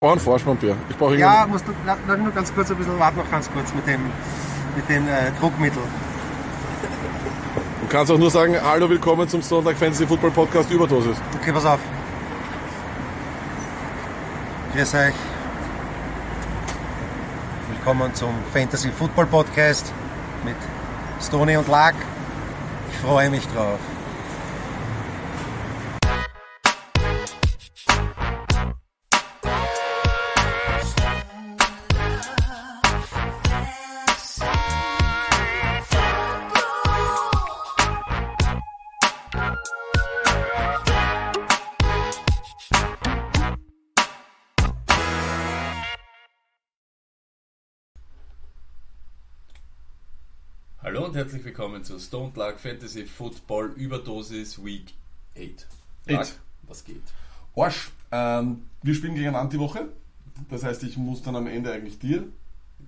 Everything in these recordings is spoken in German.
Ein Vorspann-Bier. Ich brauche Ja, musst du na, na, nur ganz kurz ein bisschen warten, noch ganz kurz mit dem, mit dem äh, Druckmittel. Du kannst auch nur sagen, hallo, willkommen zum Sonntag Fantasy Football Podcast Überdosis. Okay, pass auf. Grüß euch. Willkommen zum Fantasy Football Podcast mit Stony und Lack. Ich freue mich drauf. Herzlich willkommen zu Stone Luck Fantasy Football Überdosis Week 8. Luck, Eight. was geht? Arsch, ähm, wir spielen gegen eine Anti-Woche. Das heißt, ich muss dann am Ende eigentlich dir.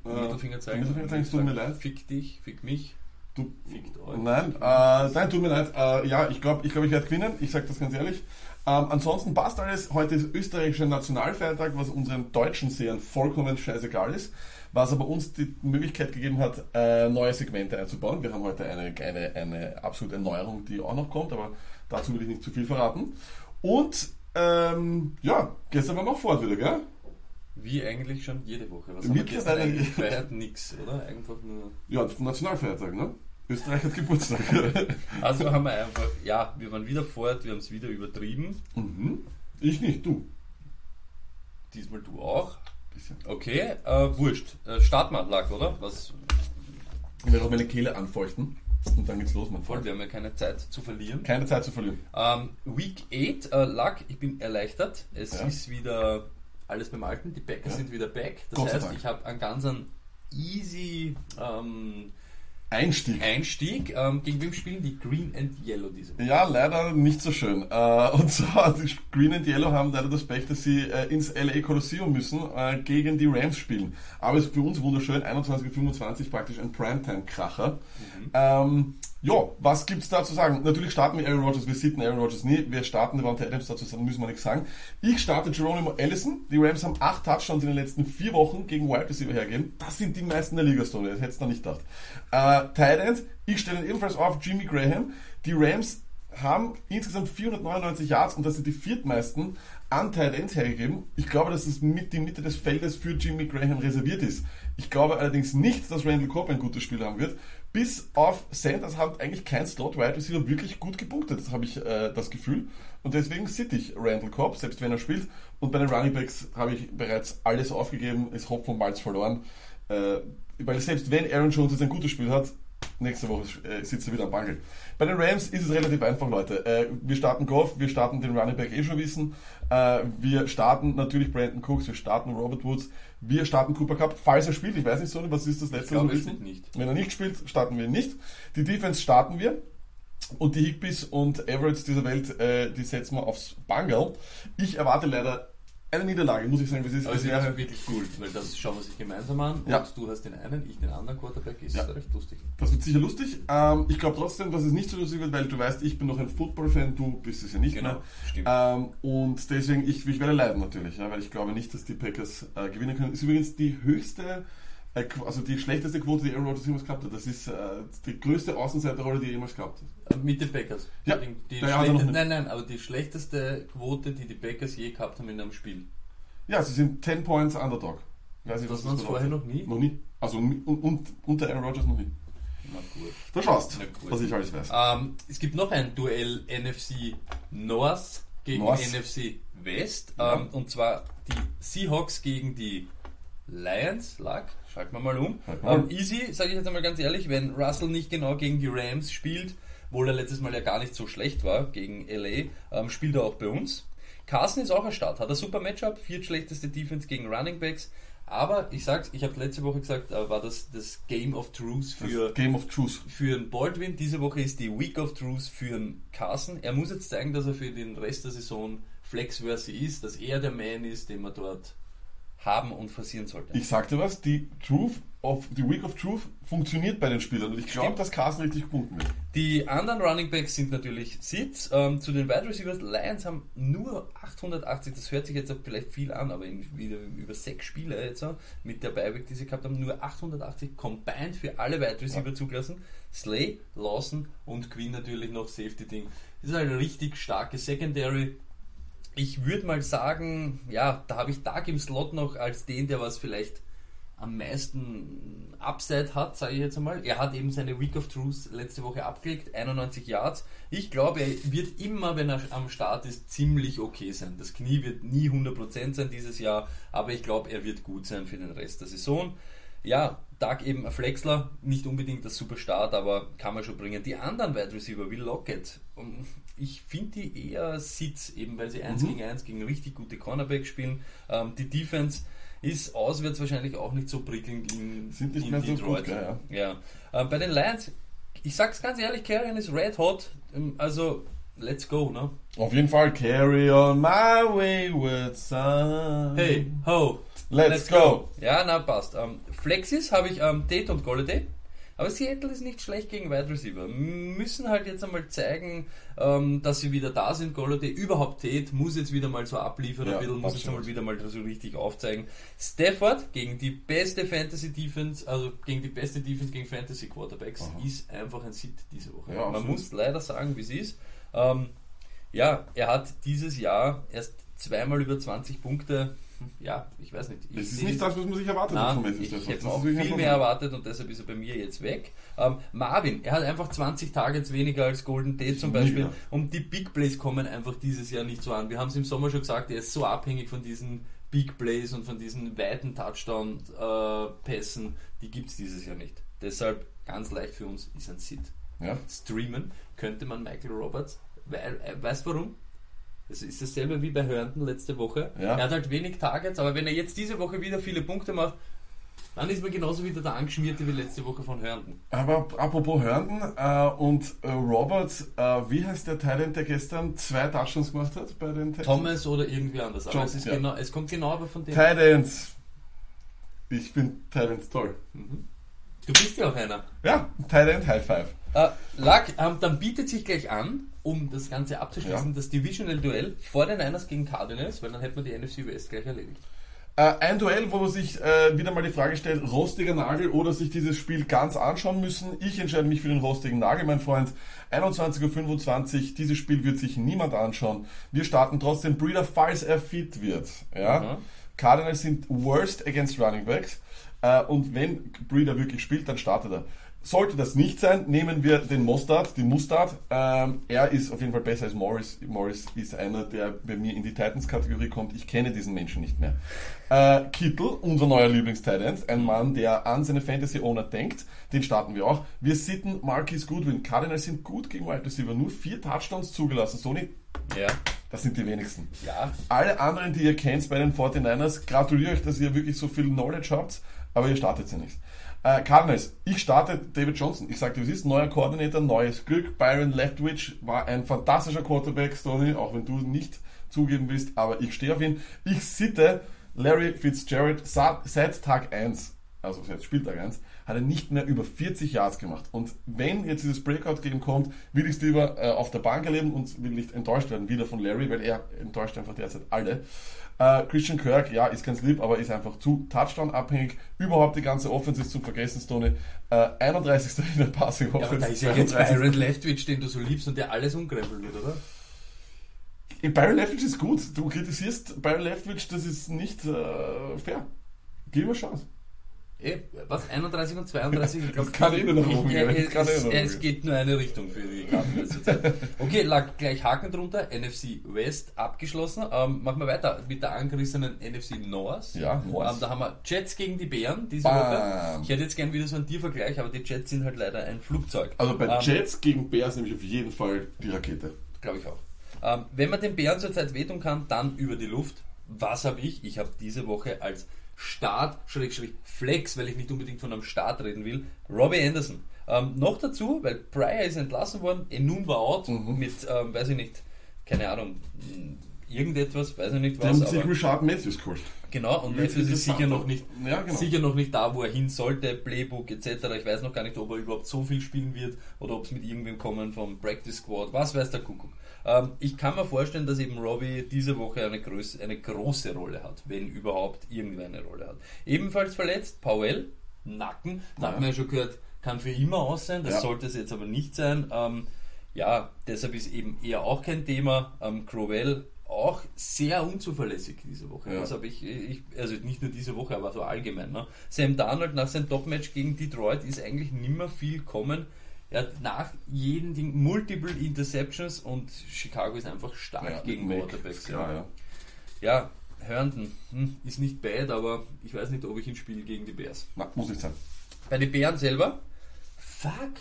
äh, Mittelfinger zeigen. Mittelfinger zeigen, es tut mir leid. Fick dich, fick mich, Du, fickt euch. nein, äh, nein, tut mir leid. Äh, ja, ich glaube, ich, glaub, ich werde gewinnen. Ich sage das ganz ehrlich. Ähm, ansonsten passt alles. Heute ist österreichischer Nationalfeiertag, was unseren deutschen Sehern vollkommen scheißegal ist. Was aber uns die Möglichkeit gegeben hat, äh, neue Segmente einzubauen. Wir haben heute eine, eine, eine absolute Neuerung, die auch noch kommt, aber dazu will ich nicht zu viel verraten. Und ähm, ja, gestern waren wir auch fort wieder, gell? Wie eigentlich schon jede Woche. Was haben wir Mittlerweile- gefeiert? Nix, oder? Einfach nur. Ja, Nationalfeiertag, ne? Österreich hat Geburtstag. Also haben wir einfach, ja, wir waren wieder fort, wir haben es wieder übertrieben. mhm. Ich nicht, du. Diesmal du auch. Bisschen. Okay, äh, wurscht. Äh, starten wir, Luck, oder? Was, Ich werde auch meine Kehle anfeuchten und dann geht's los, mein voll, Freund. wir haben ja keine Zeit zu verlieren. Keine Zeit zu verlieren. Ähm, Week 8, äh, Luck, ich bin erleichtert. Es Ja. ist wieder alles beim Alten. Die Packers Ja. sind wieder back. Das heißt, Dank. ich habe einen ganz einen easy ähm, Einstieg. Einstieg. Ähm, gegen wem spielen die Green and Yellow diese Woche? Ja, leider nicht so schön. Äh, und zwar, die Green and Yellow haben leider das Pech, dass sie äh, ins LA Coliseum müssen, äh, gegen die Rams spielen. Aber es ist für uns wunderschön, 21.25 praktisch ein Primetime-Kracher. Ähm, ja, was gibt's da zu sagen? Natürlich starten wir Aaron Rodgers, wir sitten Aaron Rodgers nie, wir starten Devante Adams, dazu müssen wir nichts sagen. Ich starte Geronimo Allison, die Rams haben acht Touchdowns in den letzten vier Wochen gegen Wide Receiver hergegeben. Das sind die meisten der Liga, Stone, das hättest du nicht gedacht. Äh, Tight End, ich stelle ebenfalls auf Jimmy Graham. Die Rams haben insgesamt 499 Yards und das sind die viertmeisten an Tight Ends hergegeben. Ich glaube, dass es mit die Mitte des Feldes für Jimmy Graham reserviert ist. Ich glaube allerdings nicht, dass Randall Cobb ein gutes Spiel haben wird. Bis auf Sanders hat eigentlich kein Slot Wide Receiver wirklich gut gepunktet. Das habe ich äh, das Gefühl. Und deswegen sitte ich Randall Cobb, selbst wenn er spielt. Und bei den Running Backs habe ich bereits alles aufgegeben, ist Hopf und Malz verloren. Äh, weil selbst wenn Aaron Jones jetzt ein gutes Spiel hat, nächste Woche äh, sitzt er wieder am Bangel. Bei den Rams ist es relativ einfach, Leute. Äh, wir starten Goff, wir starten den Running Back eh schon wissen. Äh, wir starten natürlich Brandon Cooks, wir starten Robert Woods, wir starten Cooper Cup, falls er spielt. Ich weiß nicht, so was ist das letzte, Ich glaube, was wir es wissen? nicht. Wenn er nicht spielt, starten wir ihn nicht. Die Defense starten wir. Und die Higbees und Everetts dieser Welt, äh, die setzen wir aufs Bungle. Ich erwarte leider eine Niederlage, muss ich sagen, wie es ist. Aber es wäre wäre, wirklich cool, weil das schauen wir sich gemeinsam an. Ja. Und du hast den einen, ich den anderen Quarterback. Ist Ja. recht lustig. das wird sicher lustig. Ähm, ich glaube trotzdem, dass es nicht so lustig wird, weil du weißt, ich bin noch ein Football-Fan, du bist es ja nicht Genau, mehr. stimmt. Ähm, und deswegen, ich, ich werde leiden natürlich, ja, weil ich glaube nicht, dass die Packers äh, gewinnen können. Ist übrigens die höchste, also die schlechteste Quote, die Aaron Rodgers jemals gehabt hat. Das ist äh, die größte Außenseiterrolle, die er jemals gehabt hat. Äh, Mit den Packers. Ja, Die, die nicht. nein, nein, aber die schlechteste Quote, die die Packers je gehabt haben in einem Spiel. Ja, sie sind 10 Points Underdog. Weiß Das was waren es vorher noch nie? Noch nie. Also und, und, unter Aaron Rodgers noch nie. Na gut. Da schaust, Na was ich alles weiß. Ähm, es gibt noch ein Duell NFC North gegen North. NFC West. Ja. Ähm, und zwar die Seahawks gegen die Lions. Lag, schalten wir mal um. Um. easy, sage ich jetzt einmal ganz ehrlich, wenn Russell nicht genau gegen die Rams spielt, obwohl er letztes Mal ja gar nicht so schlecht war gegen LA, ähm, spielt er auch bei uns. Carson ist auch ein Start, hat ein super Matchup, viertschlechteste Defense gegen Running Backs. Aber ich sag's, ich habe letzte Woche gesagt, äh, war das das Game of Truth für Das Game of Truth. für einen Baldwin. Diese Woche ist die Week of Truth für einen Carson. Er muss jetzt zeigen, dass er für den Rest der Saison flexworthy ist, dass er der Man ist, den man dort haben und forcieren sollte. Ich sagte was, die Truth of, die Week of Truth funktioniert bei den Spielern und ich glaube, dass Carsten richtig punkten wird. Die anderen Running Backs sind natürlich Sitz. Ähm, zu den Wide Receivers, Lions haben nur 880, das hört sich jetzt vielleicht viel an, aber wieder über sechs Spiele jetzt so, mit der Beiweek, die sie gehabt haben, nur 880 combined für alle Wide Receiver zugelassen. Slay, Lawson und Quinn natürlich noch Safety Ding. Das ist halt eine richtig starke Secondary. Ich würde mal sagen, ja, da habe ich Dark im Slot noch als den, der was vielleicht am meisten Upside hat, sage ich jetzt einmal. Er hat eben seine Week of Truth letzte Woche abgelegt, 91 Yards. Ich glaube, er wird immer, wenn er am Start ist, ziemlich okay sein. Das Knie wird nie 100% sein dieses Jahr, aber ich glaube, er wird gut sein für den Rest der Saison. Ja, Doug eben Flexler, nicht unbedingt das Superstart, aber kann man schon bringen. Die anderen Wide Receiver wie Lockett, ich finde die eher Sitz, eben weil sie 1 gegen 1 gegen richtig gute Cornerback spielen. Ähm, die Defense ist auswärts wahrscheinlich auch nicht so prickelnd in, Sind nicht in mehr so Detroit. gut, ja, ja. Ähm, bei den Lions, ich sag's ganz ehrlich, Carrion ist red hot, ähm, also let's go, ne? Auf jeden Fall, carry on my wayward son. Hey, ho, Let's go. Ja, na passt. Ähm, Flexis habe ich ähm, Tate und Golladay. Aber Seattle ist nicht schlecht gegen Wide Receiver. Müssen halt jetzt einmal zeigen, ähm, dass sie wieder da sind. Golladay, überhaupt Tate, muss jetzt wieder mal so abliefern, Ja, ein bisschen, muss jetzt absolut. einmal wieder mal so richtig aufzeigen. Stafford gegen die beste Fantasy Defense, also gegen die beste Defense gegen Fantasy Quarterbacks, ist einfach ein Sit diese Woche. Ja, Man absolut. muss leider sagen, wie es ist. Ähm, ja, er hat dieses Jahr erst zweimal über 20 Punkte. Ja, ich weiß nicht. Ich Das ist nicht das, was man sich erwartet hat Matthew ich hätte auch viel mehr erwartet und deshalb ist er bei mir jetzt weg. Ähm, Marvin, er hat einfach 20 Targets weniger als Golden Tate zum Beispiel mehr. und die Big Plays kommen einfach dieses Jahr nicht so an. Wir haben es im Sommer schon gesagt, er ist so abhängig von diesen Big Plays und von diesen weiten Touchdown-Pässen, die gibt es dieses Jahr nicht. Deshalb ganz leicht für uns ist ein Sit. Ja. Streamen könnte man Michael Roberts, weil, äh, weißt du warum? Das ist dasselbe wie bei Herndon letzte Woche. Ja. Er hat halt wenig Targets, aber wenn er jetzt diese Woche wieder viele Punkte macht, dann ist man genauso wieder der Angeschmierte wie letzte Woche von Herndon. Aber apropos Herndon äh, und äh, Robert, äh, wie heißt der Thailand, der gestern zwei Touchdowns gemacht hat bei den Texans? Thomas oder irgendwie anders. Aber John, es, ja. genau, es kommt genau aber von dem. Titans. Ich bin Titans toll. Du bist ja auch einer. Ja, Titan High Five. Äh, Lack, ähm, dann bietet sich gleich an, um das Ganze abzuschließen, Ja. das Divisional Duell vor den Niners gegen Cardinals, weil dann hätten wir die NFC West gleich erledigt. Äh, ein Duell, wo man sich äh, wieder mal die Frage stellt, rostiger Nagel oder sich dieses Spiel ganz anschauen müssen. Ich entscheide mich für den rostigen Nagel, mein Freund. 21.25 Uhr, dieses Spiel wird sich niemand anschauen. Wir starten trotzdem Breeder, falls er fit wird. Ja? Mhm. Cardinals sind worst against Running Backs. Äh, und wenn Breeder wirklich spielt, dann startet er. Sollte das nicht sein, nehmen wir den Mostard, den Mustard. Ähm, er ist auf jeden Fall besser als Morris. Morris ist einer, der bei mir in die Titans-Kategorie kommt. Ich kenne diesen Menschen nicht mehr. Äh, Kittel, unser neuer Lieblings-Titan, ein Mann, der an seine Fantasy-Owner denkt. Den starten wir auch. Wir sitten Marquis Goodwin. Cardinals sind gut gegen Wide Receiver. Nur vier Touchdowns zugelassen. Sony, Ja. das sind die wenigsten. Ja. Alle anderen, die ihr kennt bei den 49ers, gratuliere euch, dass ihr wirklich so viel Knowledge habt, aber ihr startet sie nicht. Äh, Cardinals, ich starte David Johnson. Ich sagte, es ist neuer Koordinator, neues Glück. Byron Leftwich war ein fantastischer Quarterback, Stoney, auch wenn du nicht zugeben willst, aber ich stehe auf ihn. Ich sitte Larry Fitzgerald seit Tag 1, also seit Spieltag 1, hat er nicht mehr über 40 Yards gemacht. Und wenn jetzt dieses Breakout-Game kommt, will ich es lieber äh, auf der Bank erleben und will nicht enttäuscht werden wieder von Larry, weil er enttäuscht einfach derzeit alle. Äh, Christian Kirk, ja, ist ganz lieb, aber ist einfach zu Touchdown-abhängig. Überhaupt die ganze Offense ist zum Vergessen, Stoney. Äh, 31. in der Passing Ja, aber Offense. da ist ja jetzt 32. Byron Leftwich, den du so liebst und der alles umkrempeln wird, oder? Byron Leftwich ist gut. Du kritisierst Byron Leftwich, das ist nicht äh, fair. Gib ihm eine Chance. Eh, was? 31 und 32? Ich glaube, Das kann eh nur nach oben gehen. Das es, eh geht nur eine Richtung für die zurzeit. Okay, lag gleich Haken drunter. NFC West abgeschlossen. Ähm, machen wir weiter mit der angerissenen NFC North. Ja, North. Ähm, da haben wir Jets gegen die Bären diese Bam. Woche. Ich hätte jetzt gern wieder so einen Tiervergleich, aber die Jets sind halt leider ein Flugzeug. Also bei Ähm, Jets gegen Bears nehme ich auf jeden Fall die Rakete. Glaube ich auch. Ähm, wenn man den Bären zurzeit wehtun kann, dann über die Luft. Was habe ich? Ich habe diese Woche als Start, Schrägstrich Flex, weil ich nicht unbedingt von einem Start reden will, Robbie Anderson. Ähm, noch dazu, weil Pryor ist entlassen worden, Enun war out Mhm. mit, ähm, weiß ich nicht, keine Ahnung, irgendetwas, weiß ich nicht Die was, haben sich Richard Matthews geholt. Genau, und Matthews ist sicher noch, nicht, Ja, genau. sicher noch nicht da, wo er hin sollte, Playbook etc. Ich weiß noch gar nicht, ob er überhaupt so viel spielen wird oder ob es mit irgendwem kommen vom Practice Squad, was weiß der Kuckuck. Ähm, ich kann mir vorstellen, dass eben Robbie diese Woche eine, größ eine große Rolle hat, wenn überhaupt irgendwer eine Rolle hat. Ebenfalls verletzt, Powell, Nacken, da hat Ja. man ja schon gehört, kann für immer aus sein, das Ja. sollte es jetzt aber nicht sein. Ähm, ja, deshalb ist eben eher auch kein Thema. Ähm, Crowell auch sehr unzuverlässig diese Woche. Ja. Das habe ich, ich, also nicht nur diese Woche, aber so allgemein. Ne? Sam Darnold nach seinem Topmatch gegen Detroit ist eigentlich nimmer viel kommen. Er hat nach jedem Ding Multiple Interceptions und Chicago ist einfach stark Ja, gegen Quarterbacks. Ja, ja. ja Herndon hm, ist nicht bad, aber ich weiß nicht, ob ich ihn spiele gegen die Bears. Na, muss nicht sein. Bei den Bären selber, fuck,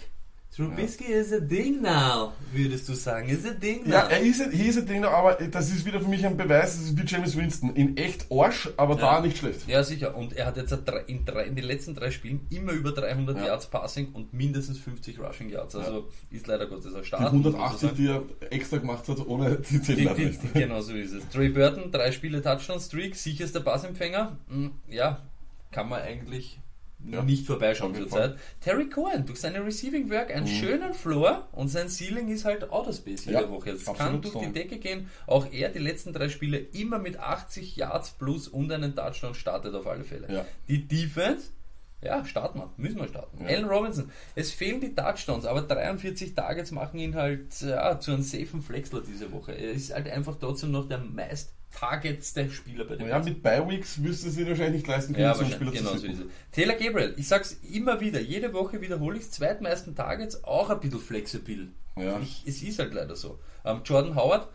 Trubisky is a ding now, würdest du sagen. Is a ding now. Ja, er ist, ist ein Ding, aber das ist wieder für mich ein Beweis, das ist wie James Winston. In echt Arsch, aber Ja. da nicht schlecht. Ja, sicher. Und er hat jetzt in, drei, in den letzten drei Spielen immer über 300 Ja. Yards Passing und mindestens 50 Rushing Yards. Also ist leider Gottes ein Die Start. man 180, sagen. die er extra gemacht hat, ohne die 10 Die, die, nicht. die, genau so ist es. Trey Burton, drei Spiele Touchdown-Streak, sicherster Passempfänger. Hm, Ja, kann man eigentlich Ja, nicht vorbeischauen zurzeit. Terry Cohen durch seine Receiving Work einen schönen Floor und sein Ceiling ist halt Autospace jede Mhm. Ja, Woche. Es absolut kann durch so. die Decke gehen. Auch er die letzten drei Spiele immer mit 80 Yards plus und einen Touchdown startet auf alle Fälle. Ja. Die Defense, ja, starten wir, müssen wir starten. Ja. Allen Robinson, es fehlen die Touchdowns, aber 43 Targets machen ihn halt ja, zu einem safen Flexler diese Woche. Er ist halt einfach trotzdem noch der meist targetste Spieler bei den Ja, mit Bi-Weeks wirst du sie wahrscheinlich nicht leisten können, Ja, so einen Spieler genau zu so es. Taylor Gabriel, ich sag's immer wieder, jede Woche wiederhole ich zweitmeisten Targets, auch ein bisschen flexibel. Ja. Ich, es ist halt leider so. Ähm, Jordan Howard,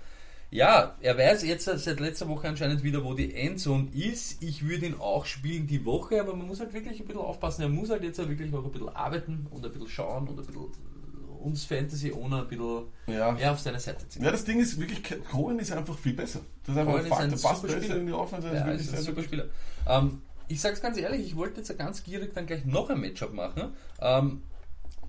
ja, er weiß jetzt seit letzter Woche anscheinend wieder, wo die Endzone ist. Ich würde ihn auch spielen die Woche, aber man muss halt wirklich ein bisschen aufpassen. Er muss halt jetzt auch wirklich auch ein bisschen arbeiten und ein bisschen schauen und ein bisschen uns Fantasy ohne ein bisschen Ja. mehr auf seine Seite ziehen. Ja, das Ding ist wirklich, Cohen ist einfach viel besser. Das ist einfach Cohen ein Fakt. Der passt super besser Spieler. in die Offense. Ja, ist ein super Spieler. Ähm, ich sag's ganz ehrlich, ich wollte jetzt ganz gierig dann gleich noch ein Matchup machen. Ähm,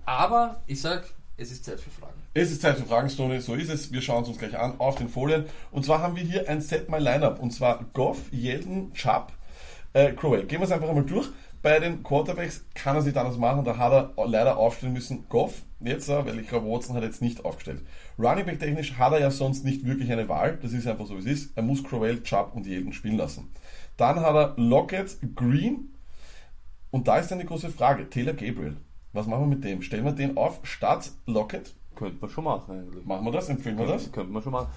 aber ich sag, es ist Zeit für Fragen. Es ist Zeit für Fragen, Stoney. So ist es. Wir schauen es uns gleich an auf den Folien. Und zwar haben wir hier ein Set My Lineup. Und zwar Goff, Jeden, Chubb, äh, Crowell. Gehen wir es einfach einmal durch. Bei den Quarterbacks kann er es nicht anders machen. Da hat er leider aufstellen müssen. Goff, jetzt, äh, weil ich glaube, Watson hat jetzt nicht aufgestellt. Running Back technisch hat er ja sonst nicht wirklich eine Wahl. Das ist einfach so, wie es ist. Er muss Crowell, Chubb und Jeden spielen lassen. Dann hat er Lockett, Green. Und da ist dann die große Frage. Taylor Gabriel. Was machen wir mit dem? Stellen wir den auf statt Lockett? Könnte man schon machen eigentlich. Machen wir das? Empfehlen wir das? Könnte man schon machen.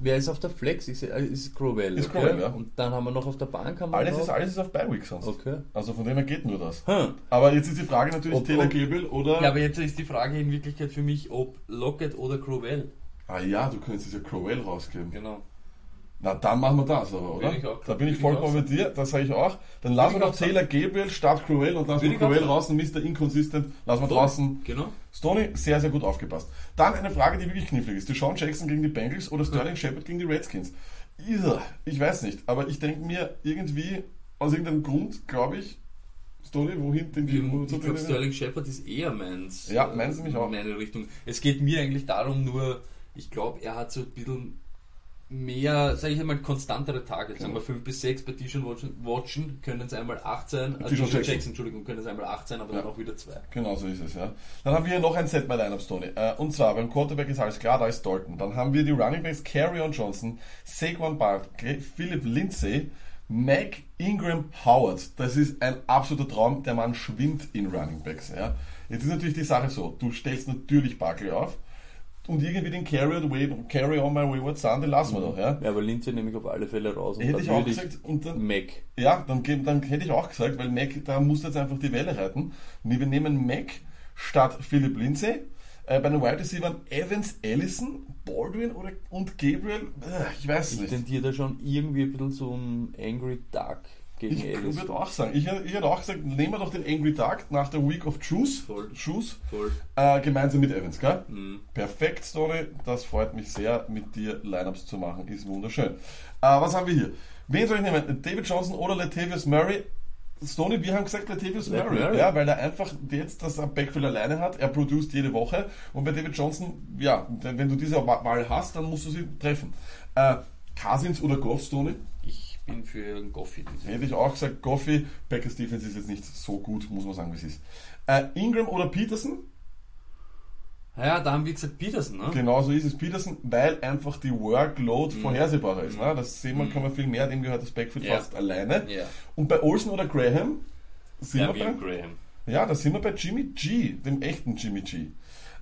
Wer ist auf der Flex? Ist, ist Crowell. Ist okay? Crowell, ja. Und dann haben wir noch auf der Bank haben wir Alles noch, ist, alles ist auf Bi-Week sonst. Okay. Also von dem her geht nur das. Hm. Aber jetzt ist die Frage natürlich Ob- Taylor ob- oder... Ja, aber jetzt ist die Frage in Wirklichkeit für mich, ob Lockett oder Crowell. ah ja, du könntest ja Crowell rausgeben. Genau. Na, dann machen wir das aber, oder? Ich auch- da bin ich ich vollkommen bei dir, das sage ich auch. Dann lassen wir ich doch. Taylor Gabriel statt Crowell und lassen wir ich raus und Mr. Inconsistent lassen wir draußen. Genau. Stoney, sehr, sehr gut aufgepasst. Dann eine Frage, die wirklich knifflig ist. Deshaun Jackson gegen die Bengals oder Sterling Shepard gegen die Redskins? Ich weiß nicht, aber ich denke mir irgendwie, aus irgendeinem Grund, glaube ich, Stoney, wohin denn die wo- Ich glaube, Sterling Shepard ist eher meins. Ja, meins nämlich auch. Meine Richtung. Es geht mir eigentlich darum, nur, ich glaube, er hat so ein bisschen mehr, sage ich einmal, konstantere Targets. Sagen wir 5 bis 6 bei Tishon Watson, Watson können es einmal 8 sein. Äh, Jackson. Entschuldigung, können es einmal 8 sein, aber Ja. dann auch wieder 2. Genau so ist es, ja. Dann haben wir hier noch ein Set bei Lineup Stoney. Äh, und zwar beim Quarterback ist alles klar, da ist Dalton. Dann haben wir die Running Backs Carrion Johnson, Saquon Barkley, Philip Lindsay, Mac Ingram Howard. Das ist ein absoluter Traum. Der Mann schwimmt in Running Backs. Ja. Jetzt ist natürlich die Sache so, du stellst natürlich Barkley auf und irgendwie den Carry, away, carry on my wayward son, den lassen wir doch. Ja. Ja, aber Lindsay nehme ich auf alle Fälle raus. und Hätte ich auch gesagt, und dann, Mac. ja, dann, dann hätte ich auch gesagt, weil Mac, da muss jetzt einfach die Welle reiten. Und wir nehmen Mac statt Philip Lindsay. Äh, bei den Wide Receivers Evans, Allison, Baldwin oder, und Gabriel. Äh, ich weiß Ich nicht. tendiere da schon irgendwie ein bisschen so ein Angry Duck gegen Ich Ellis. würde auch sagen, ich, ich hätte auch gesagt, nehmen wir doch den Angry Duck nach der Week of Truth, Voll. Truth Voll. äh, gemeinsam mit Evans, gell? Mhm. Perfekt, Story. Das freut mich sehr, mit dir Lineups zu machen. Ist wunderschön. Äh, was haben wir hier? Wen soll ich nehmen? David Johnson oder Latavius Murray? Stoney, wir haben gesagt Latavius Lat Murray, Murray. ja, weil er einfach jetzt das Backfield alleine hat. Er produziert jede Woche. Und bei David Johnson, ja, wenn du diese Wa- Wahl hast, dann musst du sie treffen. Äh, Cousins oder Goff, Stoney? Bin für Goffi. Hätte ich auch gesagt, Goffy, Packers Defense ist jetzt nicht so gut, muss man sagen, wie es ist. Äh, Ingram oder Peterson? Ja, da haben wir gesagt Peterson, ne? Genauso ist es Peterson, weil einfach die Workload Mhm. vorhersehbarer ist. Ne? Das sehen wir, kann man viel mehr, dem gehört das Backfield Ja. fast alleine. Ja. Und bei Olsen oder Graham sind Ja, wir bei, Graham. ja, da sind wir bei Jimmy G, dem echten Jimmy G.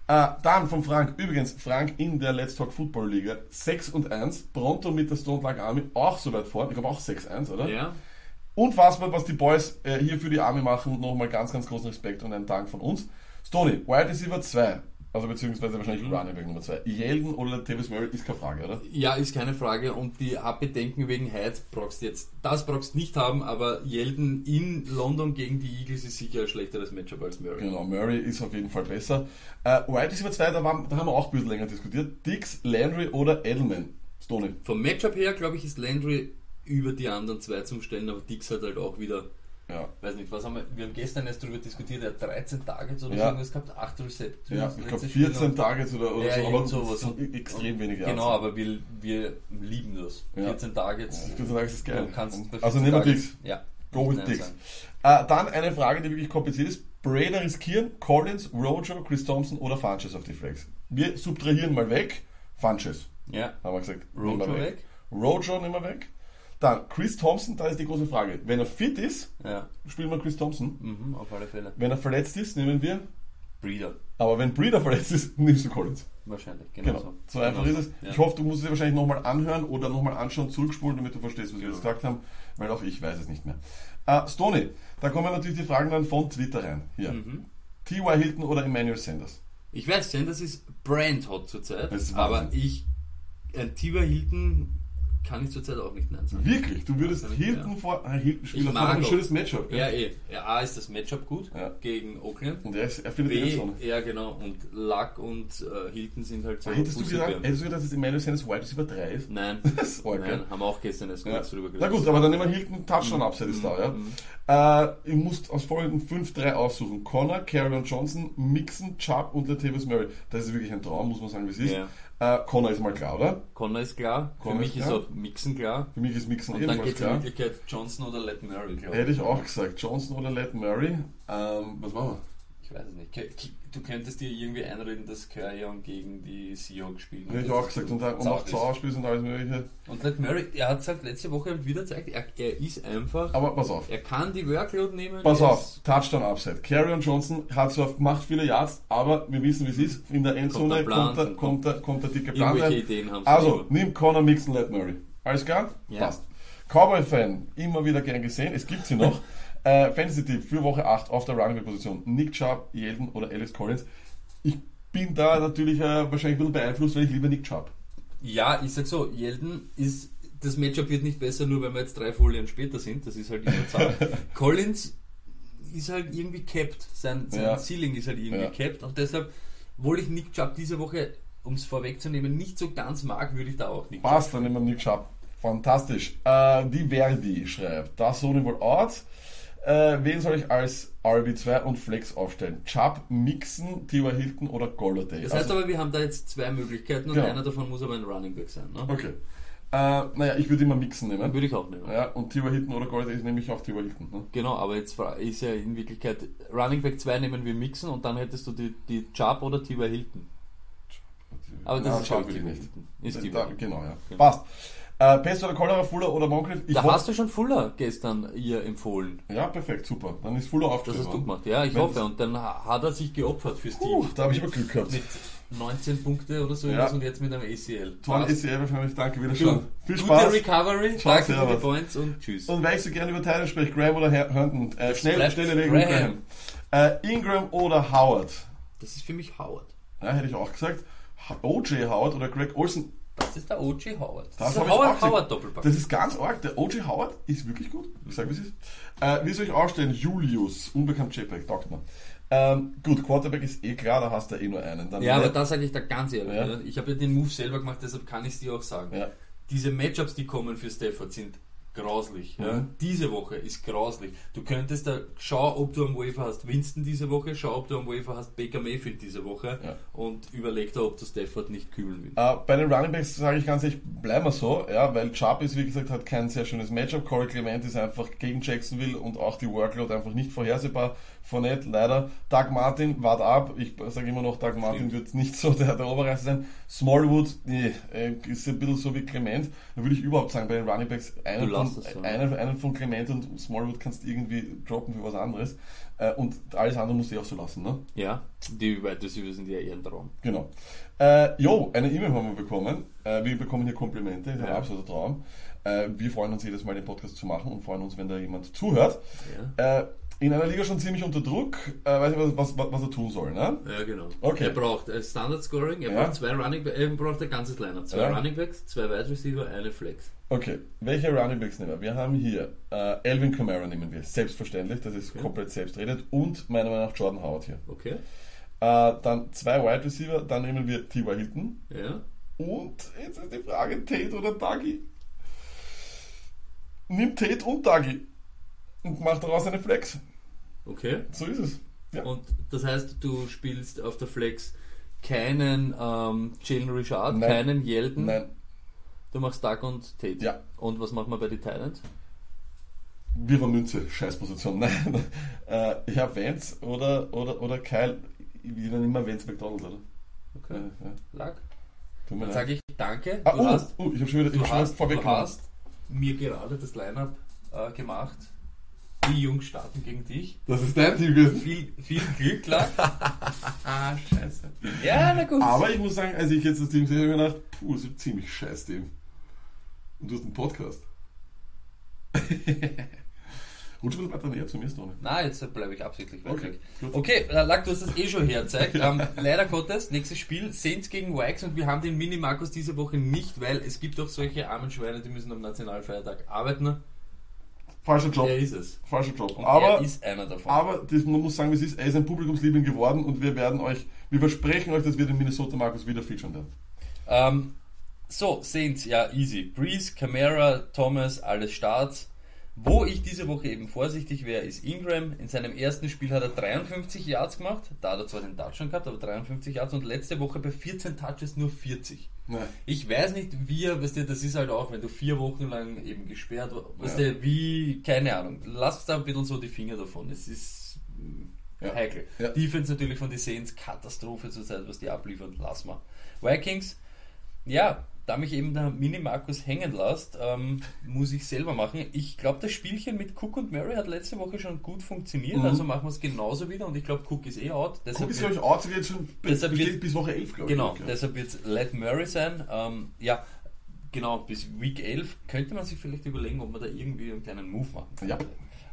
Äh, dann von Frank, übrigens, Frank in der Let's Talk Football Liga 6 und 1, Pronto mit der Stone Lag Army auch so weit vor, ich glaube auch 6-1, oder? Ja. Unfassbar, was die Boys äh, hier für die Army machen. Nochmal ganz, ganz großen Respekt und einen Dank von uns. Stoney, Wide Receiver 2, also beziehungsweise wahrscheinlich Running Back Nummer 2. Yeldon oder Tavis Murray ist keine Frage, oder? Ja, ist keine Frage. Und die Abbedenken wegen Hyde brauchst du jetzt, das brauchst du nicht haben, aber Yeldon in London gegen die Eagles ist sicher ein schlechteres Matchup als Murray. Genau, Murray ist auf jeden Fall besser. Äh, Wide Receiver 2, da, waren, da haben wir auch ein bisschen länger diskutiert. Dix, Landry oder Edelman? Stoney. Vom Matchup her, glaube ich, ist Landry über die anderen zwei zum Stellen, aber Dix hat halt auch wieder, Ja. weiß nicht, was haben wir, wir haben gestern erst darüber diskutiert, er hat 13 Targets oder Ja. so irgendwas gehabt, 8 Receptions. Ja, ich glaube letztes Spiel 14 und- Targets oder, oder Ja, so, aber sowas. so extrem wenig. Genau, aber wir, wir lieben das. Ja. 14 Targets. 14 Targets ist geil. Also 14 nehmen wir Dix. Ja. Go with Dix. Äh, dann eine Frage, die wirklich kompliziert ist. Brader riskieren, Collins, Rojo, Chris Thompson oder Funches auf die Flex? Wir subtrahieren mal weg. Funches, Ja. haben wir gesagt. Rojo wir weg. Rojo nehmen wir weg. Dann Chris Thompson, da ist die große Frage. Wenn er fit ist, Ja. spielen wir Chris Thompson. Mhm, auf alle Fälle. Wenn er verletzt ist, nehmen wir. Breeder. Aber wenn Breeder verletzt ist, nimmst du Collins. Wahrscheinlich, genau, Genau. so. So einfach Genau ist es. Ja. Ich hoffe, du musst es dir wahrscheinlich nochmal anhören oder nochmal anschauen, zurückspulen, damit du verstehst, was wir jetzt gesagt haben, weil auch ich weiß es nicht mehr. Äh, Stoney, da kommen natürlich die Fragen dann von Twitter rein. Hier. Mhm. T.Y. Hilton oder Emmanuel Sanders? Ich weiß, Sanders ist brand hot zurzeit, aber ich, ein Tiber Hilton kann ich zurzeit auch nicht nein sagen. Wirklich? Du würdest Ja. Hilton vor. Ah, Hilton spielt auch ein schönes Matchup. Ja, gell? eh. Ja, A ist das Matchup gut Ja. gegen Oakland. Und er, ist, er findet die B, Endzone. ja genau, und Luck und äh, Hilton sind halt so Ah, Hättest du gesagt, hättest du gedacht, dass Emmanuel Sanders Wide Receiver 3 ist? Nein, Das ist arg, nein, haben wir auch gestern erst Ja. kurz drüber Na geredet. gut, aber dann nehmen wir Hilton Touchdown Upside ist da, Mhm. ja. Äh, ihr müsst aus folgenden 5-3 aussuchen. Connor, Carrion Johnson, Mixon, Chubb und der Tavis Murray. Das ist wirklich ein Traum, muss man sagen, wie es ist. Äh, Connor ist mal klar, oder? Connor ist klar, für Connor mich ist ist klar. auch Mixen klar. Für mich ist Mixon Und dann geht es in. Wirklichkeit Johnson oder Let Murray, glaube Hätte ich auch gesagt. Johnson oder Let Murray. Ähm, was machen wir? Ich weiß es nicht. Du könntest dir irgendwie einreden, dass Kerrion gegen die Seahawks spielen. Hätte ich auch gesagt. Und, und auch Zauberspiels und alles mögliche. Und Let Murray, er hat es halt letzte Woche halt wieder gezeigt, er, er ist einfach, Aber pass auf. er kann die Workload nehmen. Pass auf, Touchdown Upside. Carrion Johnson hat zwar macht viele Yards, aber wir wissen, wie es ist. In der Endzone Kommt der kommt, der, kommt- der, dicke Plan Also, immer. nimm Connor Mixon, Let Murray. Alles klar? Ja. Passt. Cowboy-Fan, immer wieder gern gesehen. Es gibt sie noch. äh, Fantasy-Tipp für Woche 8 auf der Running-Position. Nick Chubb, Yeldon oder Alex Collins. Ich bin da natürlich äh, wahrscheinlich ein bisschen beeinflusst, weil ich lieber Nick Chubb. Ja, ich sag so, Yeldon ist, das Matchup wird nicht besser, nur weil wir jetzt drei Folien später sind, das ist halt immer Zahl. Collins ist halt irgendwie capped, sein, sein Ja. Ceiling ist halt irgendwie Ja. capped und deshalb, obwohl ich Nick Chubb diese Woche, um es vorwegzunehmen, nicht so ganz mag, würde ich da auch Nick Passt, dann nehmen wir Nick Chubb. Fantastisch. Äh, die Verdi schreibt, das Sony wohl out. Äh, wen soll ich als RB2 und Flex aufstellen? Chubb, Mixon, T.Y. Hilton oder Golladay? Das heißt Also- aber, wir haben da jetzt zwei Möglichkeiten und Genau. einer davon muss aber ein Running Back sein. Ne? Okay. Äh, naja, ich würde immer Mixon nehmen. Würde ich auch nehmen. Ja, und T.Y. Hilton oder Golladay ist nämlich auch T.Y. Hilton. Ne? Genau, aber jetzt ist ja in Wirklichkeit Running Back 2 nehmen wir Mixen und dann hättest du die, die Chubb oder T.Y. Hilton. Aber das Ja, ist Chubb will ich nicht. Ist da, genau, ja. Genau. Passt. Äh, Pest oder Cholera, Fuller oder Moncrief? Ich Da hoff- hast du schon Fuller gestern ihr empfohlen. Ja, perfekt, super. Dann ist Fuller Das aufgestellt hast du gemacht. Ja, ich Wenn- hoffe. Und dann ha- hat er sich geopfert fürs Team. Da habe ich aber Glück gehabt. Mit 19 Punkte oder so Ja. und jetzt mit einem ACL. Toll sie wahrscheinlich. Danke, wieder Gut. schon. Viel Gute Spaß. Recovery, Ciao, danke für die. Points und tschüss. Und weil ich so gerne über Teile spreche, Graham oder Her- Herndon? Äh, schnell, schnelle Graham. Graham. Äh, Ingram oder Howard? Das ist für mich Howard. Ja, hätte ich auch gesagt. OJ Howard oder Greg Olsen? Das ist der OG Howard. Das, Das ist auch Howard. Howard Doppelpack. Das ist ganz arg. Der OJ Howard ist wirklich gut. Ich sage, wie es ist. Äh, wie soll ich aufstellen? Julius, unbekannt JPEG, taugt mir. Ähm, gut, Quarterback ist eh klar, da hast du eh nur einen. Dann Ja, aber da sage ich da ganz ehrlich, Ja. ne? ich habe ja den Move selber gemacht, deshalb kann ich es dir auch sagen. Ja. Diese Matchups, die kommen für Stafford, sind grauslich. Ja. Mhm. Diese Woche ist grauslich. Du könntest da, schau, ob du am Wafer hast Winston diese Woche, schau, ob du am Wafer hast Baker Mayfield diese Woche Ja. und überleg da, ob du Stafford nicht kübeln willst. Äh, bei den Running Backs sage ich ganz ehrlich, bleiben wir so, ja, weil Chubb ist, wie gesagt, hat kein sehr schönes Matchup. Corey Clement ist einfach gegen Jacksonville und auch die Workload einfach nicht vorhersehbar. Fournette leider. Doug Martin, wart ab. Ich sage immer noch, Doug Martin wird nicht so der, der Oberreißer sein. Smallwood, nee, äh, ist ein bisschen so wie Clement. Da würde ich überhaupt sagen, bei den Running Backs, einen, von, es einen, einen von Clement und Smallwood kannst du irgendwie droppen für was anderes. Äh, und alles andere musst du eh auch so lassen, ne? Ja, die Wide Receiver sind ja eher ein Traum. Genau. Äh, jo, eine E-Mail haben wir bekommen. Äh, wir bekommen hier Komplimente, ist ein Ja. absoluter Traum. Äh, wir freuen uns jedes Mal, den Podcast zu machen und freuen uns, wenn da jemand zuhört. Ja, Äh, in einer Liga schon ziemlich unter Druck, äh, weiß nicht, was, was, was er tun soll. Ne? ja genau. Okay. Er braucht äh, Standard Scoring, er Ja. braucht zwei Running Backs, er braucht ein ganzes Lineup. Zwei Ja. Running Backs, zwei Wide Receiver, eine Flex. Okay, welche Running Backs nehmen wir? Wir haben hier äh, Elvin Kamara nehmen wir, selbstverständlich, das ist Okay. komplett selbstredet und meiner Meinung nach Jordan Howard hier. Okay. Äh, dann zwei Wide Receiver, dann nehmen wir T.Y. Hilton Ja. und jetzt ist die Frage, Tate oder Dagi? Nimm Tate und Dagi und mach daraus eine Flex. Okay. So ist es. Ja. Und das heißt, du spielst auf der Flex keinen ähm, Jalen Richard, Nein. keinen Yeldon. Nein, Du machst Duck und Tate. Ja. Und was machen wir bei den Titans? wir waren Münze, Scheißposition. Nein, äh, ich habe Vance oder, oder, oder Kyle. Ich dann immer Vance McDonald, oder? Okay. Ja, ja. Lack. Dann sage ich danke. Ah, du oh, hast, oh, ich habe schon wieder, ich du hab schon wieder hast, du vorweggenommen. hast mir gerade das Lineup äh, gemacht. Die Jungs starten gegen dich. Das ist dein Team gewesen. Viel, viel Glück, Lack. Ah, scheiße. ja, na gut. Aber ich muss sagen, als ich jetzt das Team sehe, habe ich mir gedacht, puh, das ist ein ziemlich scheiß Team. Und du hast einen Podcast. Rutsch ein bisschen weiter näher zu mir, Stone. Na, jetzt bleibe ich absichtlich weit Okay, weg. gut. Okay, äh, Lack, du hast das eh schon hergezeigt. ähm, leider Gottes, nächstes Spiel, Saints gegen Vikes und wir haben den Mini-Markus diese Woche nicht, weil es gibt auch solche armen Schweine, die müssen am Nationalfeiertag arbeiten. Falscher Job. Er ist es. Falscher Job. Und Aber, er ist einer davon. aber das, man muss sagen, es ist, er ist ein Publikumsliebling geworden und wir werden euch, wir versprechen euch, dass wir den Minnesota Markus wieder featuren werden. Ähm, so, Saints, ja, easy. Breeze, Camara, Thomas, alles Starts. Wo ich diese Woche eben vorsichtig wäre, ist Ingram. In seinem ersten Spiel hat er 53 Yards gemacht. Da hat er zwar den Touchdown gehabt, aber 53 Yards und letzte Woche bei 14 Touches nur 40. Nein. Ich weiß nicht, wie, er- weißt du, das ist halt auch, wenn du vier Wochen lang eben gesperrt warst, weißt Ja. du, wie, keine Ahnung. Lasst da ein bisschen so die Finger davon. Es ist Ja. heikel. Ja. Defense natürlich von den Saints, Katastrophe zurzeit, was die abliefern, lass mal. Vikings, ja, da mich eben der Mini-Markus hängen lässt, ähm, muss ich selber machen. Ich glaube, das Spielchen mit Cook und Murray hat letzte Woche schon gut funktioniert, Mhm. also machen wir es genauso wieder und ich glaube, Cook ist eh out. Deshalb ist wird- glaube ich out, wird schon Deshalb wird- bis Woche 11, glaube ich. Genau, deshalb wird es Let Murray sein. Ähm, ja, genau, bis Week 11 könnte man sich vielleicht überlegen, ob man da irgendwie einen kleinen Move machen kann. Ja.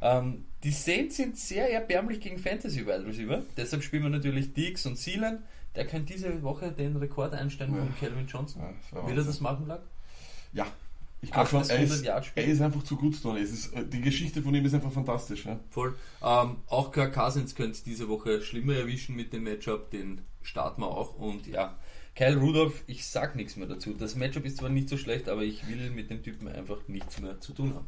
Ähm, die Saints sind sehr erbärmlich gegen Fantasy Wide Receiver. Deshalb spielen wir natürlich Diggs und Sealan. Der könnte diese Woche den Rekord einstellen von Ja. Calvin Johnson. Ja, Wird er das machen, Lack? Ja. Ich glaube schon, er 800 ist, er ist einfach zu gut. Es ist, äh, die Geschichte von ihm ist einfach fantastisch. Ja? Voll. Ähm, auch Kirk Cousins könnte es diese Woche schlimmer erwischen mit dem Matchup. Den starten wir auch. Und ja, Kyle Rudolph, ich sag nichts mehr dazu. Das Matchup ist zwar nicht so schlecht, aber ich will mit dem Typen einfach nichts mehr zu tun haben.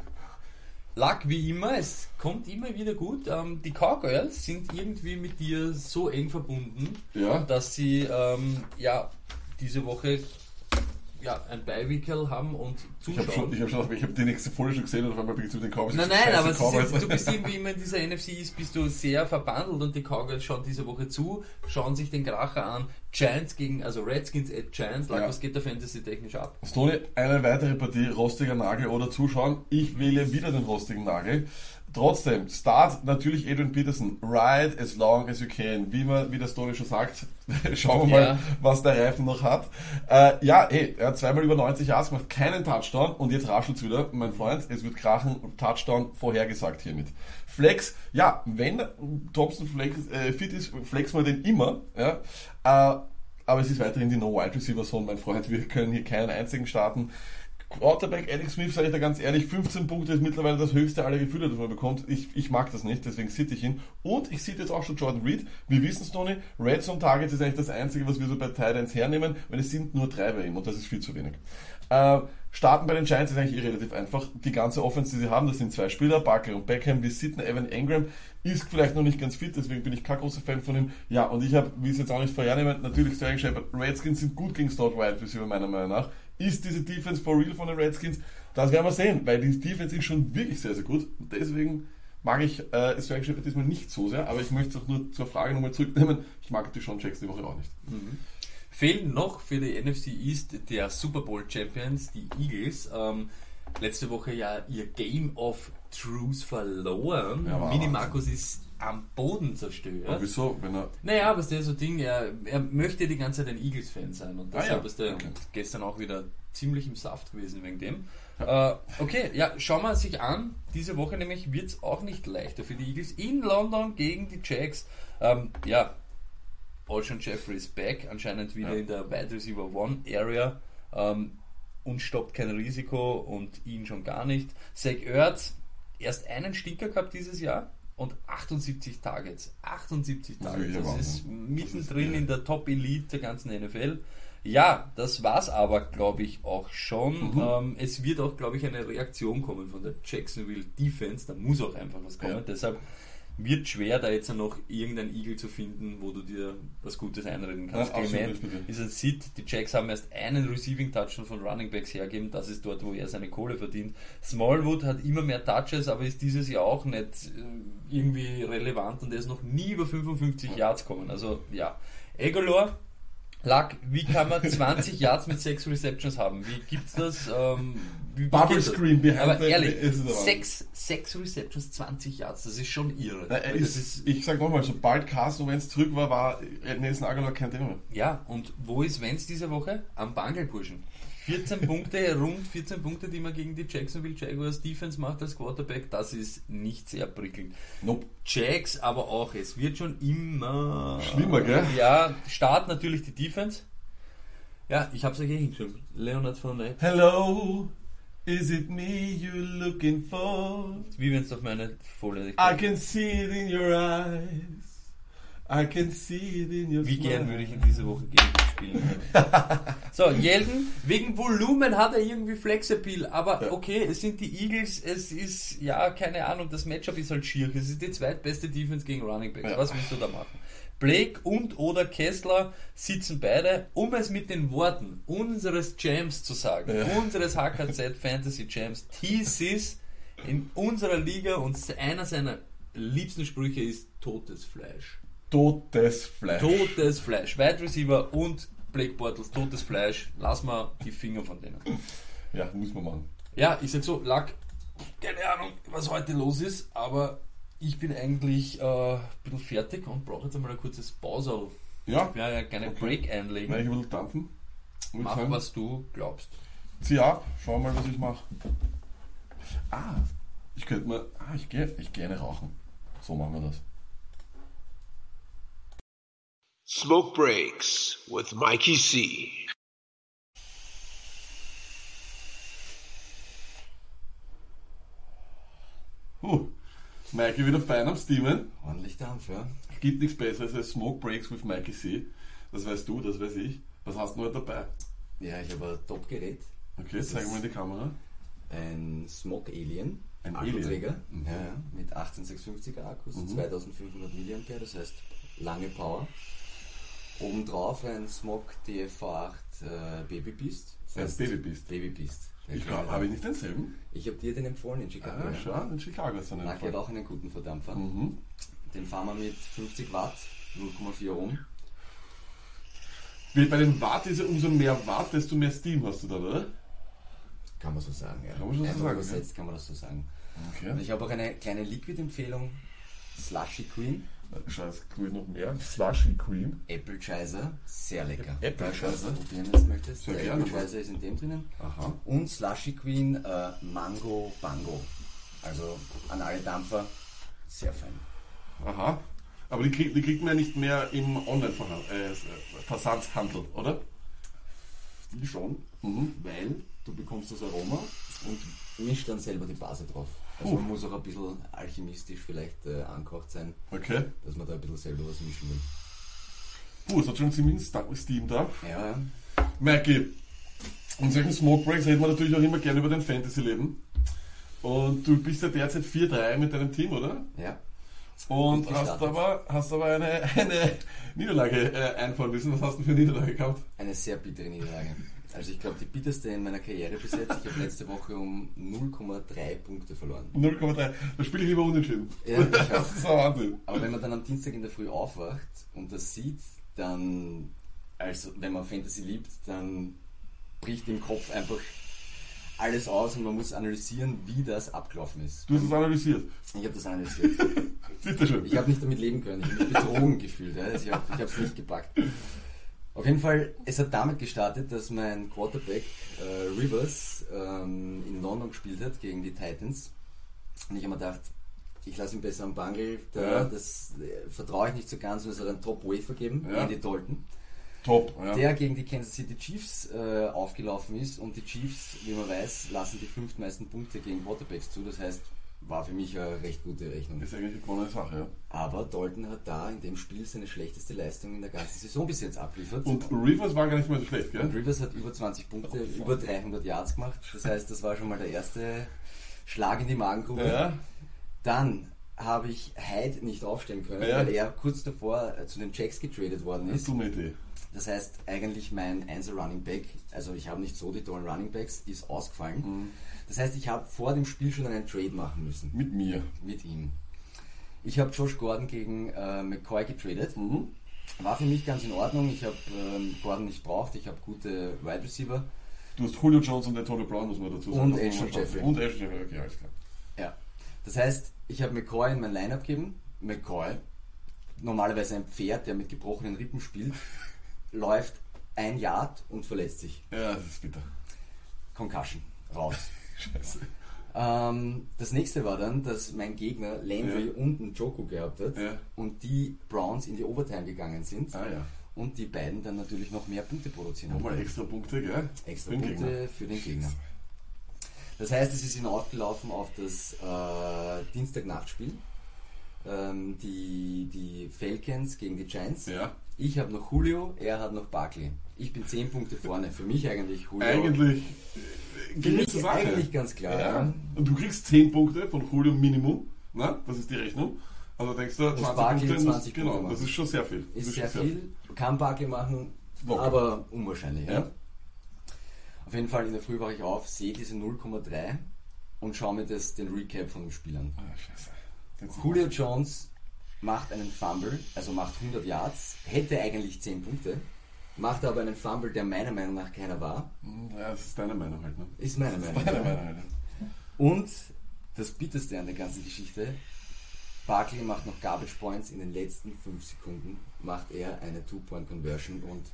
Luck wie immer, es kommt immer wieder gut. Ähm, die Cowgirls sind irgendwie mit dir so eng verbunden, Ja. dass sie ähm, ja diese Woche ja, ein Beiwickel haben und Ich habe zuschauen. schon, ich hab schon, ich habe die nächste Folge schon gesehen und auf einmal bin ich zu den Cowboys. Nein, nein, aber ist, Cowboys. jetzt- du bist irgendwie immer in dieser NFC East, bist du sehr verbandelt und die Cowgirls schauen diese Woche zu, schauen sich den Kracher an. Giants gegen, also Redskins at Giants, like, Ja. was geht da Fantasy technisch ab? Stoney, eine weitere Partie, rostiger Nagel oder zuschauen. Ich wähle wieder den rostigen Nagel. Trotzdem, Start natürlich Adrian Peterson. Ride as long as you can. Wie, man, wie der Stoney schon sagt, schauen wir mal, Ja. was der Reifen noch hat. Äh, ja, ey, er hat zweimal über 90 Yards gemacht, keinen Touchdown und jetzt raschelt's wieder, mein Freund. Es wird krachen, Touchdown vorhergesagt hiermit. Flex, ja, wenn Thompson Flex, äh, fit ist, flex mal den immer. Ja, äh, aber es ist weiterhin die No-Wide Receiver Zone, mein Freund. Wir können hier keinen einzigen starten. Quarterback Alex Smith, sage ich da ganz ehrlich, 15 Punkte ist mittlerweile das höchste aller Gefühle, das man bekommt. Ich, ich mag das nicht, deswegen sitze ich ihn. Und ich sehe jetzt auch schon Jordan Reed. Wir wissen es, Tony, Red Zone Targets ist eigentlich das Einzige, was wir so bei Titans hernehmen, weil es sind nur drei bei ihm und das ist viel zu wenig. Äh, starten bei den Giants ist eigentlich eh relativ einfach. Die ganze Offense, die sie haben, das sind zwei Spieler, Barkley und Beckham. Wir sitten Evan Engram ist vielleicht noch nicht ganz fit, deswegen bin ich kein großer Fan von ihm. Ja, und ich habe, wie es jetzt auch nicht vorhernehmen, natürlich Sterling Shepard. Redskins sind gut gegen Stott Wide Receiver meiner Meinung nach. Ist diese Defense for real von den Redskins? Das werden wir sehen, weil die Defense ist schon wirklich sehr, sehr gut. Und deswegen mag ich äh, Sterling Shepard diesmal nicht so sehr, aber ich möchte es auch nur zur Frage nochmal zurücknehmen. Ich mag die Sean Jackson die Woche auch nicht. Mhm. Fehlen noch für die NFC East der Super Bowl Champions, die Eagles. Ähm, letzte Woche ja ihr Game of Truth verloren. Ja, Mini Markus ist am Boden zerstört. Aber wieso? Wenn er Naja, aber ist so Ding, er, er möchte die ganze Zeit ein Eagles-Fan sein und Ah, deshalb ja. ist er Okay. gestern auch wieder ziemlich im Saft gewesen wegen dem. Äh, okay, ja, schauen wir sich an. Diese Woche nämlich wird es auch nicht leichter für die Eagles in London gegen die Jacks. Ähm, ja, Alshon Jeffrey ist back, anscheinend wieder Ja. in der Wide Receiver One Area ähm, und stoppt kein Risiko und ihn schon gar nicht. Zach Ertz, erst einen Stinker gehabt dieses Jahr und 78 Targets. 78 Das ist Targets. Das ist mittendrin in der Top Elite der ganzen NFL. Ja, das war's aber, glaube ich, auch schon. Mhm. Ähm, es wird auch, glaube ich, eine Reaktion kommen von der Jacksonville Defense. Da muss auch einfach was kommen. Ja. Deshalb wird schwer, da jetzt noch irgendein Eagle zu finden, wo du dir was Gutes einreden kannst. Ja, Clement ist ein Sit. Die Jacks haben erst einen Receiving Touch von Running Backs hergeben. Das ist dort, wo er seine Kohle verdient. Smallwood hat immer mehr Touches, aber ist dieses Jahr auch nicht äh, irgendwie relevant und er ist noch nie über 55 Yards kommen. Also ja, Egolor. Lack, wie kann man 20 Yards mit 6 Receptions haben? Wie gibt's das? Ähm, wie, Bubble? Screen behind Aber the- ehrlich, ist. 6, 6 Receptions, 20 Yards, das ist schon irre. Na, das ist, ich sag nochmal, sobald Carson Wentz zurück war, war Nelson Aguilar kein Thema mehr. Ja, und wo ist Wenz diese Woche? Am Bangelburschen. 14 Punkte, rund 14 Punkte, die man gegen die Jacksonville Jaguars Defense macht als Quarterback, das ist nicht sehr prickelnd. Nope. Jags aber auch, es wird schon immer Schlimmer, gell? Ja, Start natürlich die Defense. Ja, ich hab's euch eh hingeschrieben. Leonard von Leib. Hello, is it me you're looking for? Wie wenn es auf meine Folie I can see it in your eyes. I can see it in your Wie smile. gern würde ich in dieser Woche gegen dich spielen? so, Jelden, wegen Volumen hat er irgendwie Flexappeal, aber Ja. okay, es sind die Eagles, es ist, ja, keine Ahnung, das Matchup ist halt schier. Es ist die zweitbeste Defense gegen Running Backs. Ja. Was willst du da machen? Blake und oder Kessler sitzen beide, um es mit den Worten unseres Jams zu sagen, Ja. unseres HKZ Fantasy Jams, Thesis in unserer Liga und einer seiner liebsten Sprüche ist totes Fleisch. Totes Fleisch. Totes Fleisch. Wide Receiver und Blake Bortles, totes Fleisch. Lass mal die Finger von denen. Ja, muss man machen. Ja, ich sag so, Lack, keine Ahnung, was heute los ist, aber ich bin eigentlich äh, ein bisschen fertig und brauche jetzt einmal ein kurzes Pause. Ja, Ich werde ja keine Okay. Break einlegen. ich ein bisschen dampfen. Würde Mach, sagen. was du glaubst. Zieh ab, schau mal, was ich mache. Ah, ich könnte mal. Ah, ich gehe ich geh eine rauchen. So machen wir das. Smoke Breaks with Mikey C. Huh. Mikey wieder fein am Steamen. Ordentlich Dampf, ja. Gibt nichts Besseres als Smoke Breaks with Mikey C. Das weißt du, das weiß ich. Was hast du heute dabei? Ja, ich habe ein Top-Gerät, Okay, Das zeig mal in die Kamera. ein Smog Alien, Ein Akkuträger? Mhm. ja, mit 18650er Akkus, Mhm. 2500 mAh, das heißt lange Power. Obendrauf ein Smog DFV8 äh, Baby Beast. Das heißt Baby Beast? Baby Beast. Ich habe ich nicht denselben? ich habe dir den empfohlen in Chicago. Ah, ja. schau, in Chicago ist er Marc hat auch einen guten Verdampfer. Mhm. Den fahren wir mit 50 Watt, 0,4 Ohm. Bei den Watt ist ja umso mehr Watt, desto mehr Steam hast du da, oder? Kann man so sagen, ja. Kann man schon so sagen, übersetzt kann man das so sagen. Und Okay. ich habe auch eine kleine Liquid-Empfehlung. Slushy Queen, Kriege ich noch mehr. Slushy Cream. Apple Chiser, sehr lecker. Apple du Chiser? probieren das möchtest. Sehr Der gerne. Apple Chiser ist in dem drinnen. Aha. Und Slushy Queen äh, Mango Bango. Also an alle Dampfer, sehr fein. Aha. Aber die, krieg, die kriegt man ja nicht mehr im Online-Versandhandel, oder? Die schon, Mhm. weil du bekommst das Aroma und mischst dann selber die Base drauf. Also Puh. man muss auch ein bisschen alchemistisch vielleicht äh, angekocht sein, Okay. dass man da ein bisschen selber was mischen will. Puh, es hat schon ziemlich Steam da. Ja, ja. Mikey, in solchen Smoke Breaks reden wir natürlich auch immer gerne über dein Fantasy-Leben. Und du bist ja derzeit 4-3 mit deinem Team, oder? ja. Und hast aber, hast aber eine, eine Niederlage äh, einfahren müssen. Was hast du für eine Niederlage gehabt? Eine sehr bittere Niederlage. Also ich glaube die bitterste in meiner Karriere bis jetzt. Ich habe letzte Woche um 0,3 Punkte verloren. 0,3. Da spiele ich lieber unentschieden. Ja, das ist ein Wahnsinn. Aber wenn man dann am Dienstag in der Früh aufwacht und das sieht, dann, also wenn man Fantasy liebt, dann bricht im Kopf einfach alles aus und man muss analysieren, wie das abgelaufen ist. Du hast es analysiert. Ich habe das analysiert. Du schon. Ich habe nicht damit leben können. Ich habe mich betrogen gefühlt. Also ich habe es nicht gepackt. Auf jeden Fall, es hat damit gestartet, dass mein Quarterback äh, Rivers ähm, in London gespielt hat gegen die Titans. Und ich habe mir gedacht, ich lasse ihn besser am Bangel. Da, Ja. Das äh, vertraue ich nicht so ganz und es hat einen Top-Wafer gegeben, Ja. Andy Dalton, Top. Ja. der gegen die Kansas City Chiefs äh, aufgelaufen ist. Und die Chiefs, wie man weiß, lassen die fünftmeisten Punkte gegen Quarterbacks zu. Das heißt, war für mich eine recht gute Rechnung. Ist eigentlich eine gewonnene Sache, ja. Aber Dalton hat da in dem Spiel seine schlechteste Leistung in der ganzen Saison bis jetzt abliefert. Und Rivers war gar nicht mehr so schlecht, Und gell? Rivers hat über 20 Punkte, über 300 Yards gemacht. Das heißt, das war schon mal der erste Schlag in die Magengrube. Ja. Dann habe ich Hyde nicht aufstellen können, Ja. weil er kurz davor äh, zu den Jacks getradet worden ist. Das heißt, eigentlich mein Einser Running Back, also ich habe nicht so die tollen Running Backs, ist ausgefallen. Mhm. Das heißt, ich habe vor dem Spiel schon einen Trade machen müssen Mit mir. mit ihm. Ich habe Josh Gordon gegen äh, McCoy getradet. Mhm. War für mich ganz in Ordnung. Ich habe ähm, Gordon nicht braucht. Ich habe gute Wide Receiver. Du hast Julio Jones und Antonio Brown, muss man dazu sagen. Und Ashton Jeffrey. Und Ashton Jeffrey, okay, alles klar. Ja. Das heißt, ich habe McCoy in mein Lineup gegeben. McCoy, normalerweise ein Pferd, der mit gebrochenen Rippen spielt, läuft ein Yard und verletzt sich. Ja, das ist bitter. Concussion. Raus. Scheiße. Ähm, das nächste war dann, dass mein Gegner Landry Ja. und einen Joko gehabt hat Ja. und die Browns in die Overtime gegangen sind Ah ja. und die beiden dann natürlich noch mehr Punkte produzieren. haben. Nochmal extra Punkte, gell? Extra Für den Punkte Gegner. für den Gegner. Das heißt, es ist hinausgelaufen auf das äh, Dienstagnachtspiel. Ähm, die, die Falcons gegen die Giants. Ja. Ich habe noch Julio, er hat noch Barkley. Ich bin 10 Punkte vorne. Für mich eigentlich Julio. Eigentlich Für geht mich eigentlich ganz klar. Ja. Ja. Und du kriegst 10 Punkte von Julio Minimum. Na, das ist die Rechnung. Also denkst du, 20 Barkley Punkte, 20 genau, Punkte das ist schon sehr viel. Das Ist sehr schon viel, kann Barkley machen, Locker. aber unwahrscheinlich. Ja. Ja. Auf jeden Fall in der Früh war ich auf, sehe diese 0,3 und schaue mir das, den Recap von dem Spiel an. Ah, ist- Julio Jones macht einen Fumble, also macht 100 Yards, hätte eigentlich 10 Punkte, macht aber einen Fumble, der meiner Meinung nach keiner war. Hm, Ja, das ist deine Meinung halt, ne? Ist meine Meinung. Deine Meinung halt. Und das Bitterste an der ganzen Geschichte, Barkley macht noch Garbage Points in den letzten 5 Sekunden, macht er eine Two-Point-Conversion und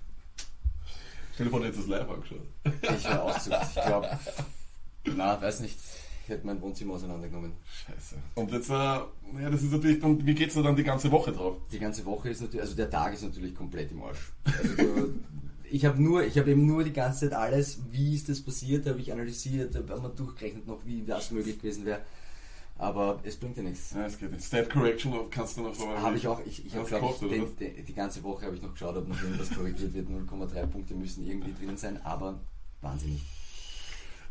Stell dir vor, du hättest das live angeschaut. ich war auszucht. Ich glaube, na, weiß nicht, ich hätte mein Wohnzimmer auseinandergenommen. Scheiße. Und jetzt, äh, ja, das ist natürlich dann, wie geht's da dann die ganze Woche drauf? Die ganze Woche ist natürlich, also der Tag ist natürlich komplett im Arsch. Also du, ich habe nur, ich habe eben nur die ganze Zeit alles, wie ist das passiert, habe ich analysiert, habe mal durchgerechnet noch, wie das möglich gewesen wäre. Aber es bringt ja nichts. Ja, es geht nicht. Stat Correction kannst du noch so Habe ich auch, ich, ich habe den, die ganze Woche habe ich noch geschaut, ob noch irgendwas korrigiert wird. 0,3 Punkte müssen irgendwie drin sein, aber wahnsinnig.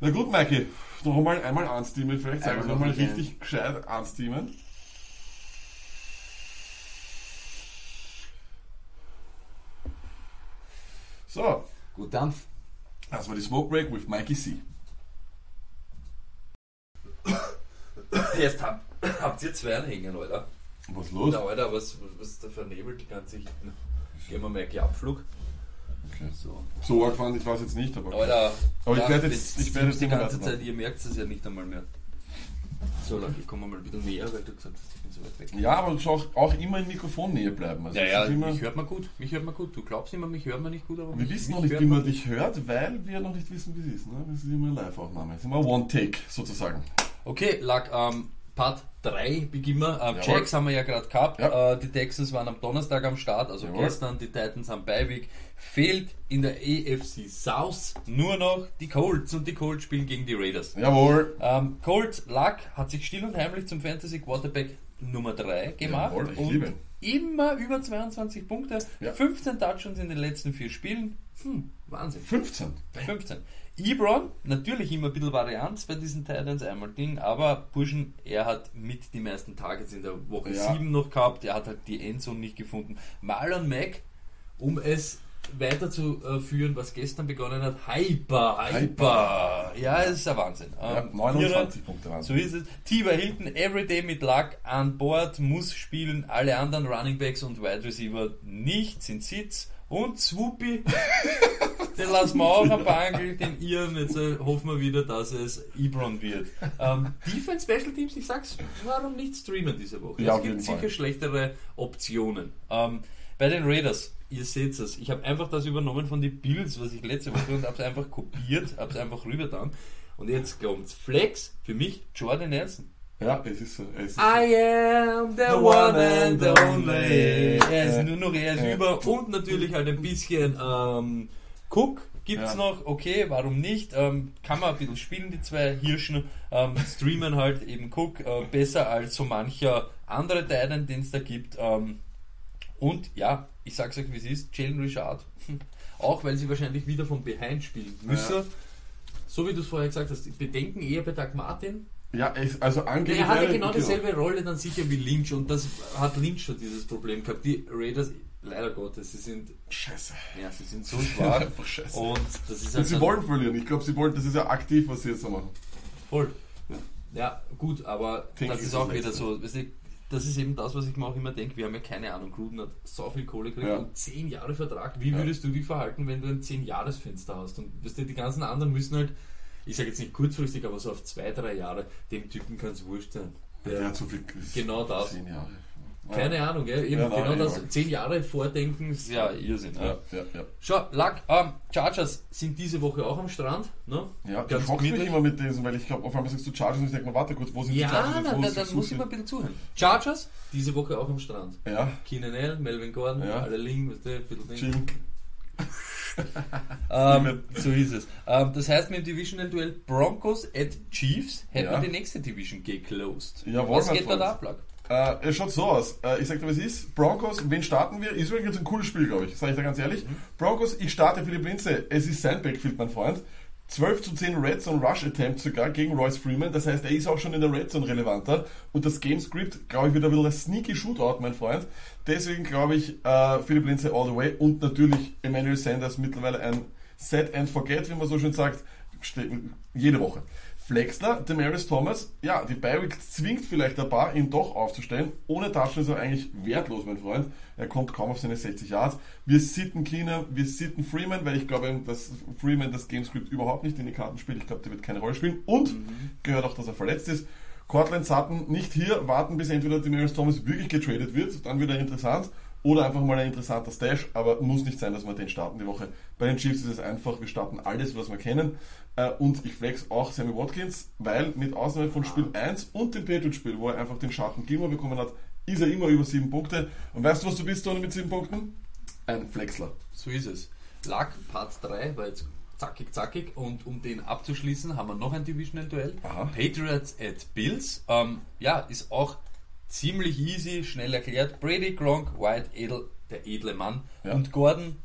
Na gut, Mikey, noch einmal, einmal ansteamen, vielleicht ich Einmal noch mal noch ein richtig gescheit ansteamen. So, Gut Dampf. das war die Smoke Break with Mikey C. Jetzt hab, habt ihr zwei anhängen, Alter. Was ist los? Na, Alter, was, was ist da vernebelt die ganze? Gehen wir mal gleich Abflug. So. So arg fand ich weiß jetzt nicht, aber. Alter, Aber ich ja, werd jetzt- ich werd jetzt die ganze. Zeit, ihr merkt es ja nicht einmal mehr. So, Leute, ich komme mal ein bisschen näher, weil du gesagt hast, ich bin so weit weg. Ja, aber du sollst auch immer in Mikrofonnähe bleiben. Also Ja, es ja, mich hört man gut. Mich hört man gut. Du glaubst immer, mich hört man nicht gut, aber wir mich, wissen noch nicht, wie man dich hört, weil wir noch nicht wissen, wie es ist. Ne? Das ist immer eine Live-Aufnahme. Das ist immer One-Take sozusagen. Okay, Lack, ähm, Part 3 beginnen wir. Ähm. Jacks haben wir ja gerade gehabt. Ja. Äh, die Texans waren am Donnerstag am Start, also Jawohl. gestern. Die Titans haben Beiweg. Fehlt in der AFC South nur noch die Colts und die Colts spielen gegen die Raiders. Jawohl. Ähm, Colt Luck hat sich still und heimlich zum Fantasy Quarterback Nummer 3 gemacht Jawohl, und liebe immer über 22 Punkte, Ja. 15 Touchdowns in den letzten vier Spielen. Hm, Wahnsinn. 15. 15. Ebron, natürlich immer ein bisschen Varianz bei diesen Titans, einmal Ding, aber Burschen, er hat mit die meisten Targets in der Woche Ja. 7 noch gehabt, er hat halt die Endzone nicht gefunden. Marlon Mack, um es weiterzuführen, was gestern begonnen hat, Hyper, Hyper. Ja, es ist ein Wahnsinn. Ja, Ähm, 29 Punkte waren so ist es. Tiber Hilton, everyday mit Luck an Bord, muss spielen. Alle anderen Running Backs und Wide Receiver nicht, sind Sitz. Und Swoopy, den lassen wir auch am Bangel, den Iren. Jetzt äh, hoffen wir wieder, dass es Ebron wird. Ähm, Defense Special Teams, ich sag's, warum nicht streamen diese Woche? Ja, es gibt jeden Fall. sicher schlechtere Optionen. Ähm, bei den Raiders, ihr seht es, ich habe einfach das übernommen von den Bills, was ich letzte Woche und habe es einfach kopiert, habe es einfach rübergetan. Und jetzt kommt's. Flex, für mich Jordan Nelson. Ja, es ist so. Es ist I am the one and only. Er ist nur noch, er ist Ja. über. Und natürlich halt ein bisschen ähm, Cook gibt's Ja. noch. Okay, warum nicht? Ähm, kann man ein bisschen spielen, die zwei Hirschen. Ähm, streamen halt eben Cook äh, besser als so mancher andere Titan, den es da gibt. Ähm, und ja, ich sag's euch wie es ist, Jalen Richard. Auch weil sie wahrscheinlich wieder von Behind spielen müssen. Ja. So wie du es vorher gesagt hast, Bedenken eher bei Doug Martin. Ja, also angeblich. Er hat ja wäre- genau dieselbe Rolle dann sicher wie Lynch und das hat Lynch schon dieses Problem gehabt. Die Raiders, leider Gottes, sie sind, Scheiße. ja, sie sind so schwach Einfach scheiße. und das ist Und halt sie dann wollen verlieren. Ich glaube, sie wollen, das ist ja aktiv, was sie jetzt so machen. voll. Ja, gut, aber Think das ist auch wieder so. Weißt du, das ist eben das, was ich mir auch immer denke. Wir haben ja keine Ahnung, Gruden hat so viel Kohle gekriegt Ja. und 10 Jahre Vertrag. Wie Ja. würdest du dich verhalten, wenn du ein 10-Jahres-Fenster hast? Und weißt du, die ganzen anderen müssen halt, ich sage jetzt nicht kurzfristig, aber so auf zwei, drei Jahre, dem Typen kann es wurscht sein. Der, Der hat so viel. Genau das. Zehn Jahre. Keine Ahnung, gell? Eben, Ja, nein, genau ich das. mag. Zehn Jahre vordenken ist ja Irrsinn. Ja, ja, ja. Schau, Luck, ähm, Chargers sind diese Woche auch am Strand. Ne? Ja, Ganz schockst mich gemütlich. immer mit diesem, weil ich glaube, auf einmal sagst du Chargers und ich denke mir, warte kurz, wo sind die Ja, Chargers? dann, jetzt? Wo dann, die muss ich mal ein bisschen zuhören. Chargers, diese Woche auch am Strand. Ja, Keenan Allen, Melvin Gordon, Ja. alle liegen, weißt du, ein bisschen Ding. Ähm, so ist es. Ähm, das heißt, mit dem Divisional-Duell Broncos at Chiefs hätten Ja. wir die nächste Division geclosed. Jawohl, Was geht dort Freund. ab? Äh, es schaut so aus. Äh, ich sag dir, was ist. Broncos, wen starten wir? Ist übrigens ein cooles Spiel, glaube ich. Sag ich dir ganz ehrlich. Mhm. Broncos, ich starte Philipp Linze. Es ist sein Backfield, mein Freund. 12 zu 10 Red Zone Rush Attempts sogar gegen Royce Freeman. Das heißt, er ist auch schon in der Red Zone relevanter. Und das Game Script, glaube ich, wird ein bisschen ein sneaky Shootout, mein Freund. Deswegen glaube ich, äh, Philipp Linze all the way. Und natürlich Emmanuel Sanders mittlerweile ein Set and Forget, wie man so schön sagt. Jede Woche. Flexler, Demaris Thomas, ja, die Bi-Week zwingt vielleicht ein paar, ihn doch aufzustellen. Ohne Taschen ist er eigentlich wertlos, mein Freund. Er kommt kaum auf seine 60 Yards. Wir sitten Keener, wir sitten Freeman, weil ich glaube, dass Freeman das Gamescript überhaupt nicht in die Karten spielt. Ich glaube, der wird keine Rolle spielen. Und gehört auch, dass er verletzt ist. Cortland Sutton nicht hier, warten bis entweder Demaris Thomas wirklich getradet wird, dann wird er interessant. Oder einfach mal ein interessanter Stash, aber muss nicht sein, dass wir den starten die Woche. Bei den Chiefs ist es einfach, wir starten alles, was wir kennen. Äh, Und ich flex auch Sammy Watkins, weil mit Ausnahme von Spiel 1 und dem Patriot-Spiel, wo er einfach den Schatten Gilmore bekommen hat, ist er immer über 7 Punkte. Und weißt du, was du bist, Tony, mit 7 Punkten? Ein Flexler. So ist es. Luck, Part 3, war jetzt zackig, zackig. Und um den abzuschließen, haben wir noch ein Divisional-Duell. Patriots at Bills. Ähm, ja, ist auch ziemlich easy, schnell erklärt. Brady, Gronk, White, Edel, der edle Mann. Ja. Und Gordon,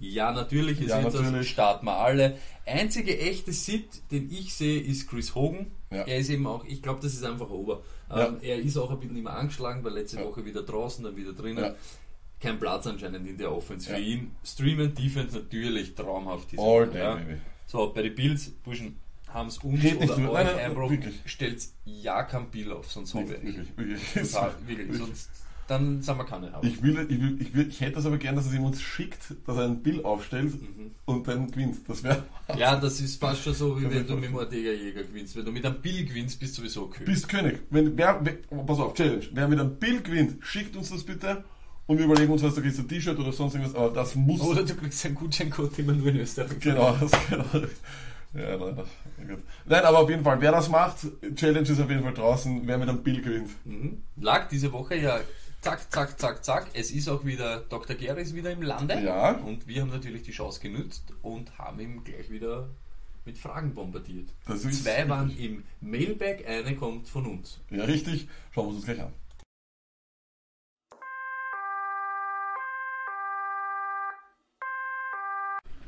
ja, natürlich, Ja, das, natürlich. starten wir alle. Einzige echte Sit, den ich sehe, ist Chris Hogan. Ja. Er ist eben auch, ich glaube, das ist einfach over. Ja. Ähm, er ist auch ein bisschen immer angeschlagen, weil letzte. Woche wieder draußen, dann wieder drinnen. Kein Platz anscheinend in der Offense Ja. für ihn. Streamen, Defense natürlich traumhaft. All Woche, day, ja. So, bei den Bills, Burschen, haben es uns Red nicht oder Nein, nein, wirklich. stellt ja kein Bill auf, sonst haben wir Wirklich, wirklich. Total, wirklich. Sonst, dann sind wir keine. Ich, will, ich, will, ich, will, ich hätte das aber gern, dass es ihm uns schickt, dass er ein Bild aufstellt Mhm. und dann gewinnt. Das wäre. ja, das ist fast schon so, wie wenn du mit dem. Ortega Jäger gewinnst. Wenn du mit einem Bill gewinnst, bist du sowieso König. Bist König. Wenn, wer, wer, oh, pass auf, Challenge. Wer mit einem Bild gewinnt, schickt uns das bitte und wir überlegen uns, was du kriegst, ein T-Shirt oder sonst irgendwas, aber das muss. Oder du kriegst einen Gutscheincode, den man nur in Österreich Genau, das genau. Ja, nein, nein, aber auf jeden Fall, wer das macht, Challenge ist auf jeden Fall draußen, wer mit einem Bill gewinnt. Mhm. Lag diese Woche ja zack, zack, zack, zack. Es ist auch wieder, Dr. Gary ist wieder im Lande. Ja. Und wir haben natürlich die Chance genützt und haben ihn gleich wieder mit Fragen bombardiert. Das ist Zwei waren richtig. im Mailbag, eine kommt von uns. Ja, richtig. Schauen wir uns das gleich an.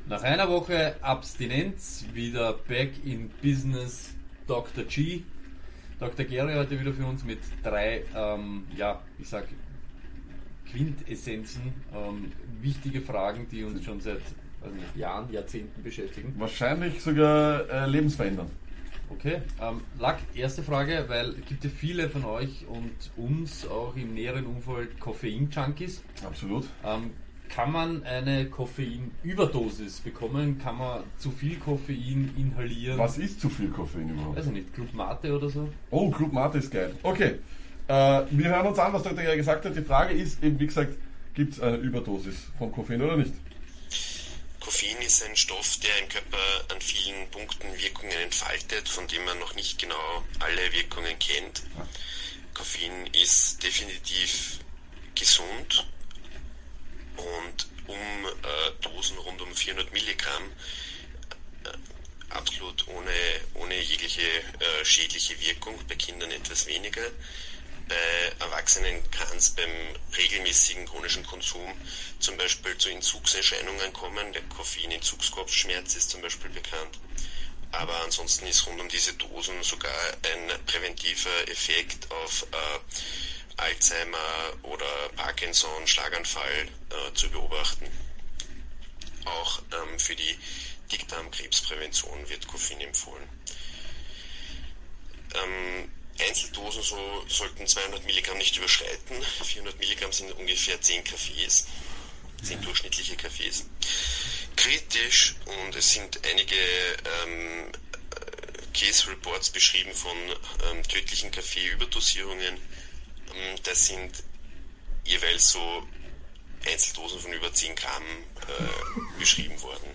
Nach einer Woche Abstinenz wieder back in Business Dr. G. Dr. Gary heute wieder für uns mit drei, ähm, ja, ich sag Quintessenzen, ähm, wichtige Fragen, die uns schon seit nicht, Jahren, Jahrzehnten beschäftigen. Wahrscheinlich sogar äh, lebensverändernd. Okay, ähm, Lack, erste Frage, weil es gibt ja viele von euch und uns auch im näheren Umfeld Koffein-Junkies. Absolut. Ähm, kann man eine Koffeinüberdosis bekommen? Kann man zu viel Koffein inhalieren? Was ist zu viel Koffein überhaupt? Weiß ich nicht, Club Mate oder so? Oh, Club Mate ist geil. Okay. Äh, wir hören uns an, was Dr. Gere gesagt hat. Die Frage ist eben, wie gesagt, gibt es eine Überdosis von Koffein oder nicht? Koffein ist ein Stoff, der im Körper an vielen Punkten Wirkungen entfaltet, von dem man noch nicht genau alle Wirkungen kennt. Koffein ist definitiv gesund und um äh, Dosen rund um 400 Milligramm äh, absolut ohne, ohne jegliche äh, schädliche Wirkung, bei Kindern etwas weniger. Bei Erwachsenen kann es beim regelmäßigen chronischen Konsum zum Beispiel zu Entzugserscheinungen kommen. Der Koffeinentzugskopfschmerz ist zum Beispiel bekannt. Aber ansonsten ist rund um diese Dosen sogar ein präventiver Effekt auf äh, Alzheimer oder Parkinson, Schlaganfall äh, zu beobachten. Auch ähm, für die Dickdarmkrebsprävention wird Koffein empfohlen. Ähm, Einzeldosen so sollten 200 Milligramm nicht überschreiten. 400 Milligramm sind ungefähr 10 Kaffees, 10 durchschnittliche Kaffees. Kritisch und es sind einige ähm, äh, Case Reports beschrieben von ähm, tödlichen Kaffeeüberdosierungen. Ähm, das sind jeweils so Einzeldosen von über 10 Gramm äh, beschrieben worden.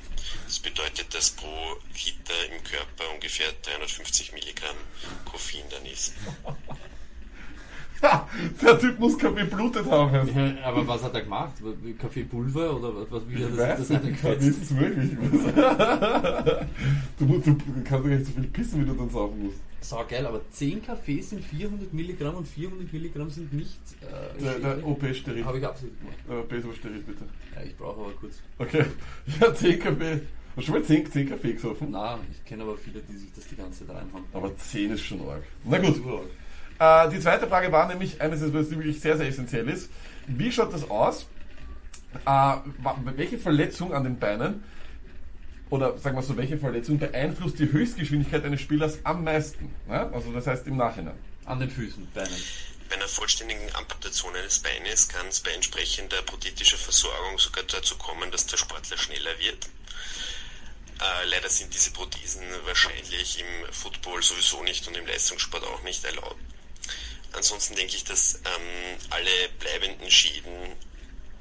Das bedeutet, dass pro Liter im Körper ungefähr 350 Milligramm Koffein dann ist. Ha, der Typ muss Kaffee blutet haben. Ja, aber was hat er gemacht? Kaffeepulver oder was, was wie hat Ich er weiß sich das nicht, eingefetzt? ist es möglich? du, musst, du kannst ja gar nicht so viel pissen, wie du dann saufen musst. So geil, aber 10 Kaffee sind 400 Milligramm und 400 Milligramm sind nicht äh, Der, der schädlich. OP-Sterit. Habe ich absolut gemacht. Beso-Sterit, bitte. Ja, ich brauche aber kurz. Okay. Ja, 10 Kaffee. Hast du schon mal 10, 10 Kaffee gesoffen? Na, ich kenne aber viele, die sich das die ganze Zeit reinhauen. Aber 10 ist schon arg. Na gut. Äh, die zweite Frage war nämlich eines, was wirklich sehr, sehr essentiell ist. Wie schaut das aus? Äh, welche Verletzung an den Beinen oder sagen wir so, welche Verletzung beeinflusst die Höchstgeschwindigkeit eines Spielers am meisten? Ja? Also das heißt im Nachhinein. An den Füßen, Beinen. Bei einer vollständigen Amputation eines Beines kann es bei entsprechender prothetischer Versorgung sogar dazu kommen, dass der Sportler schneller wird. Äh, leider sind diese Prothesen wahrscheinlich im Football sowieso nicht und im Leistungssport auch nicht erlaubt. Ansonsten denke ich, dass ähm, alle bleibenden Schäden,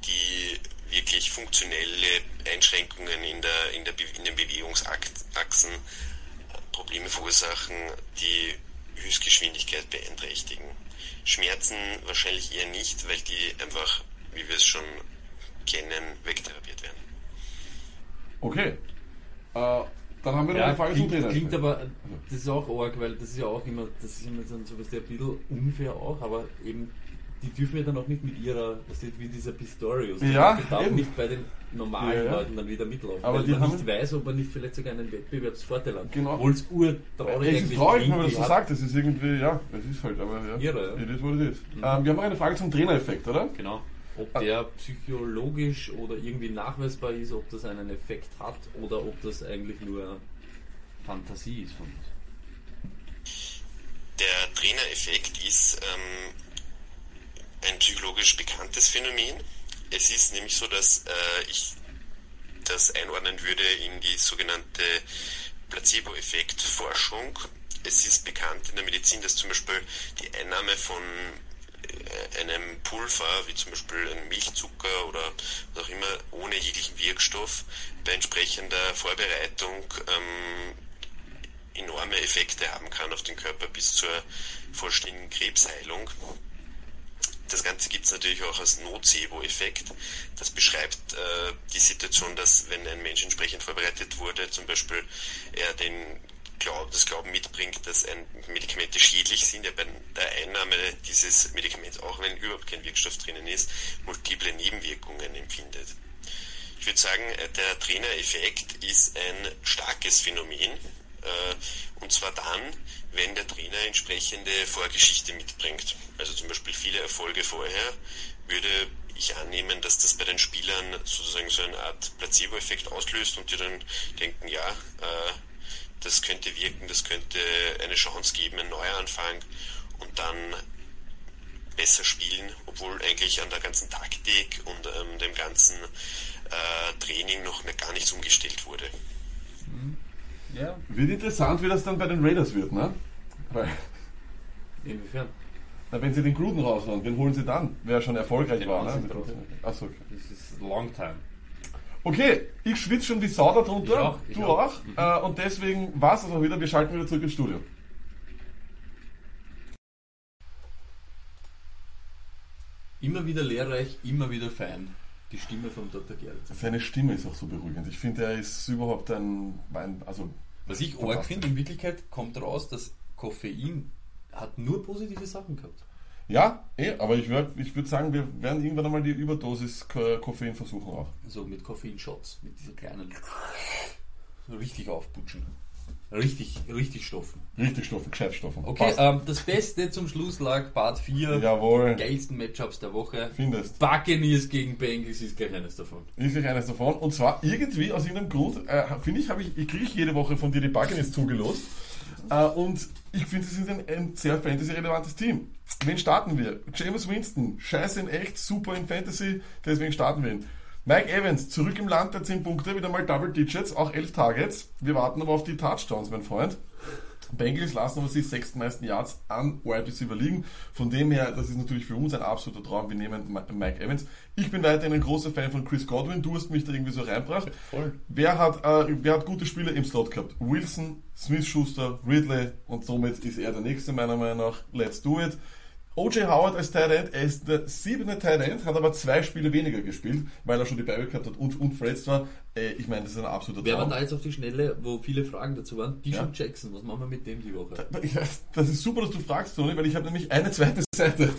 die wirklich funktionelle Einschränkungen in, der, in, der, Be- in den Bewegungsachsen äh, Probleme verursachen, die Höchstgeschwindigkeit beeinträchtigen. Schmerzen wahrscheinlich eher nicht, weil die einfach, wie wir es schon kennen, wegtherapiert werden. Okay. Äh, dann haben wir noch Ja, eine Frage zum klingt, Trainer. klingt aber, das ist auch arg, weil das ist ja auch immer, das ist immer so so was der ein bisschen unfair auch, aber eben, die dürfen ja dann auch nicht mit ihrer, das ist wie dieser Pistorius, Ja, die darf nicht bei den normalen Ja. Leuten dann wieder mitlaufen, Aber weil die man haben- nicht weiß, ob er nicht vielleicht sogar einen Wettbewerbsvorteil hat. Genau. Obwohl es urtraurig es ist traurig, wenn man das so sagt. Das ist irgendwie, ja, es ist halt, aber ja. Irre, ja. It is what it is. Ähm, wir haben noch eine Frage zum Trainereffekt, oder? Genau. Ob Ah. der psychologisch oder irgendwie nachweisbar ist, ob das einen Effekt hat oder ob das eigentlich nur Fantasie ist von uns. Der Trainereffekt ist ähm, ein psychologisch bekanntes Phänomen. Es ist nämlich so, dass äh, ich das einordnen würde in die sogenannte Placebo-Effekt-Forschung. Es ist bekannt in der Medizin, dass zum Beispiel die Einnahme von äh, einem Pulver, wie zum Beispiel ein Milchzucker oder was auch immer, ohne jeglichen Wirkstoff, bei entsprechender Vorbereitung ähm, enorme Effekte haben kann auf den Körper bis zur vollständigen Krebsheilung. Das Ganze gibt es natürlich auch als Nocebo-Effekt. Das beschreibt äh, die Situation, dass wenn ein Mensch entsprechend vorbereitet wurde, zum Beispiel er den Glaub, das Glauben mitbringt, dass ein Medikamente schädlich sind, er bei der Einnahme dieses Medikaments, auch wenn überhaupt kein Wirkstoff drinnen ist, multiple Nebenwirkungen empfindet. Ich würde sagen, äh, der Trainereffekt ist ein starkes Phänomen. Äh, und zwar dann, wenn der Trainer entsprechende Vorgeschichte mitbringt. Also zum Beispiel viele Erfolge vorher, würde ich annehmen, dass das bei den Spielern sozusagen so eine Art Placebo-Effekt auslöst und die dann denken, ja, äh, das könnte wirken, das könnte eine Chance geben, ein Neuanfang und dann besser spielen, obwohl eigentlich an der ganzen Taktik und ähm, dem ganzen äh, Training noch gar nichts umgestellt wurde. Ja, Wird interessant, wie das dann bei den Raiders wird, ne? Weil, inwiefern? na, wenn sie den Gruden raushauen, wen holen sie dann? Wer schon erfolgreich Den war, ne? Achso, okay. Das ist long time. Okay, ich schwitze schon wie Sau da drunter. Ich auch, ich du auch. auch. Äh, und deswegen war es das auch wieder. Wir schalten wieder zurück ins Studio. Immer wieder lehrreich, immer wieder fein. Die Stimme von Dr. Gerrit. Seine Stimme ist auch so beruhigend. Ich finde, er ist überhaupt ein, ein also Was ich arg finde, in Wirklichkeit kommt raus, dass Koffein hat nur positive Sachen gehabt. ja, eh, aber ich würde ich würd sagen, wir werden irgendwann einmal die Überdosis Ko- Koffein versuchen auch. So mit Koffeinshots, mit dieser kleinen. So richtig aufputschen. Richtig, richtig stoffen. Richtig Stoffen, Gescheitstoffen. Okay, Passt. ähm, das Beste zum Schluss lag Part 4. Jawohl, Geilsten Matchups der Woche. findest. Buccaneers gegen Bengals ist gleich eines davon. Ist gleich eines davon. Und zwar irgendwie aus irgendeinem Grund, äh, finde ich, habe ich, ich kriege jede Woche von dir die Buccaneers zugelost. Äh, und ich finde, sie sind ein, ein sehr Fantasy-relevantes Team. Wen starten wir? James Winston, scheiße in echt, super in Fantasy, deswegen starten wir ihn. Mike Evans, zurück im Land der 10 Punkte, wieder mal Double Digits, auch 11 Targets. Wir warten aber auf die Touchdowns, mein Freund. Bengals lassen aber die sechstmeisten Yards an Wide Receiver liegen. Von dem her, das ist natürlich für uns ein absoluter Traum. Wir nehmen Mike Evans. Ich bin weiterhin ein großer Fan von Chris Godwin. Du hast mich da irgendwie so reinbracht. Voll. Wer hat, äh, wer hat gute Spieler im Slot gehabt? Wilson, Smith-Schuster, Ridley und somit ist er der Nächste meiner Meinung nach. Let's do it. O.J. Howard als End, er ist der siebente Tight End, hat aber zwei Spiele weniger gespielt, weil er schon die Beibe gehabt hat und, und verletzt war. Äh, ich meine, das ist ein absoluter Wer war Traum. da jetzt auf die Schnelle, wo viele Fragen dazu waren? Dishon Ja. Jackson, was machen wir mit dem die Woche? Das ist super, dass du fragst, Toni, weil ich habe nämlich eine zweite Seite.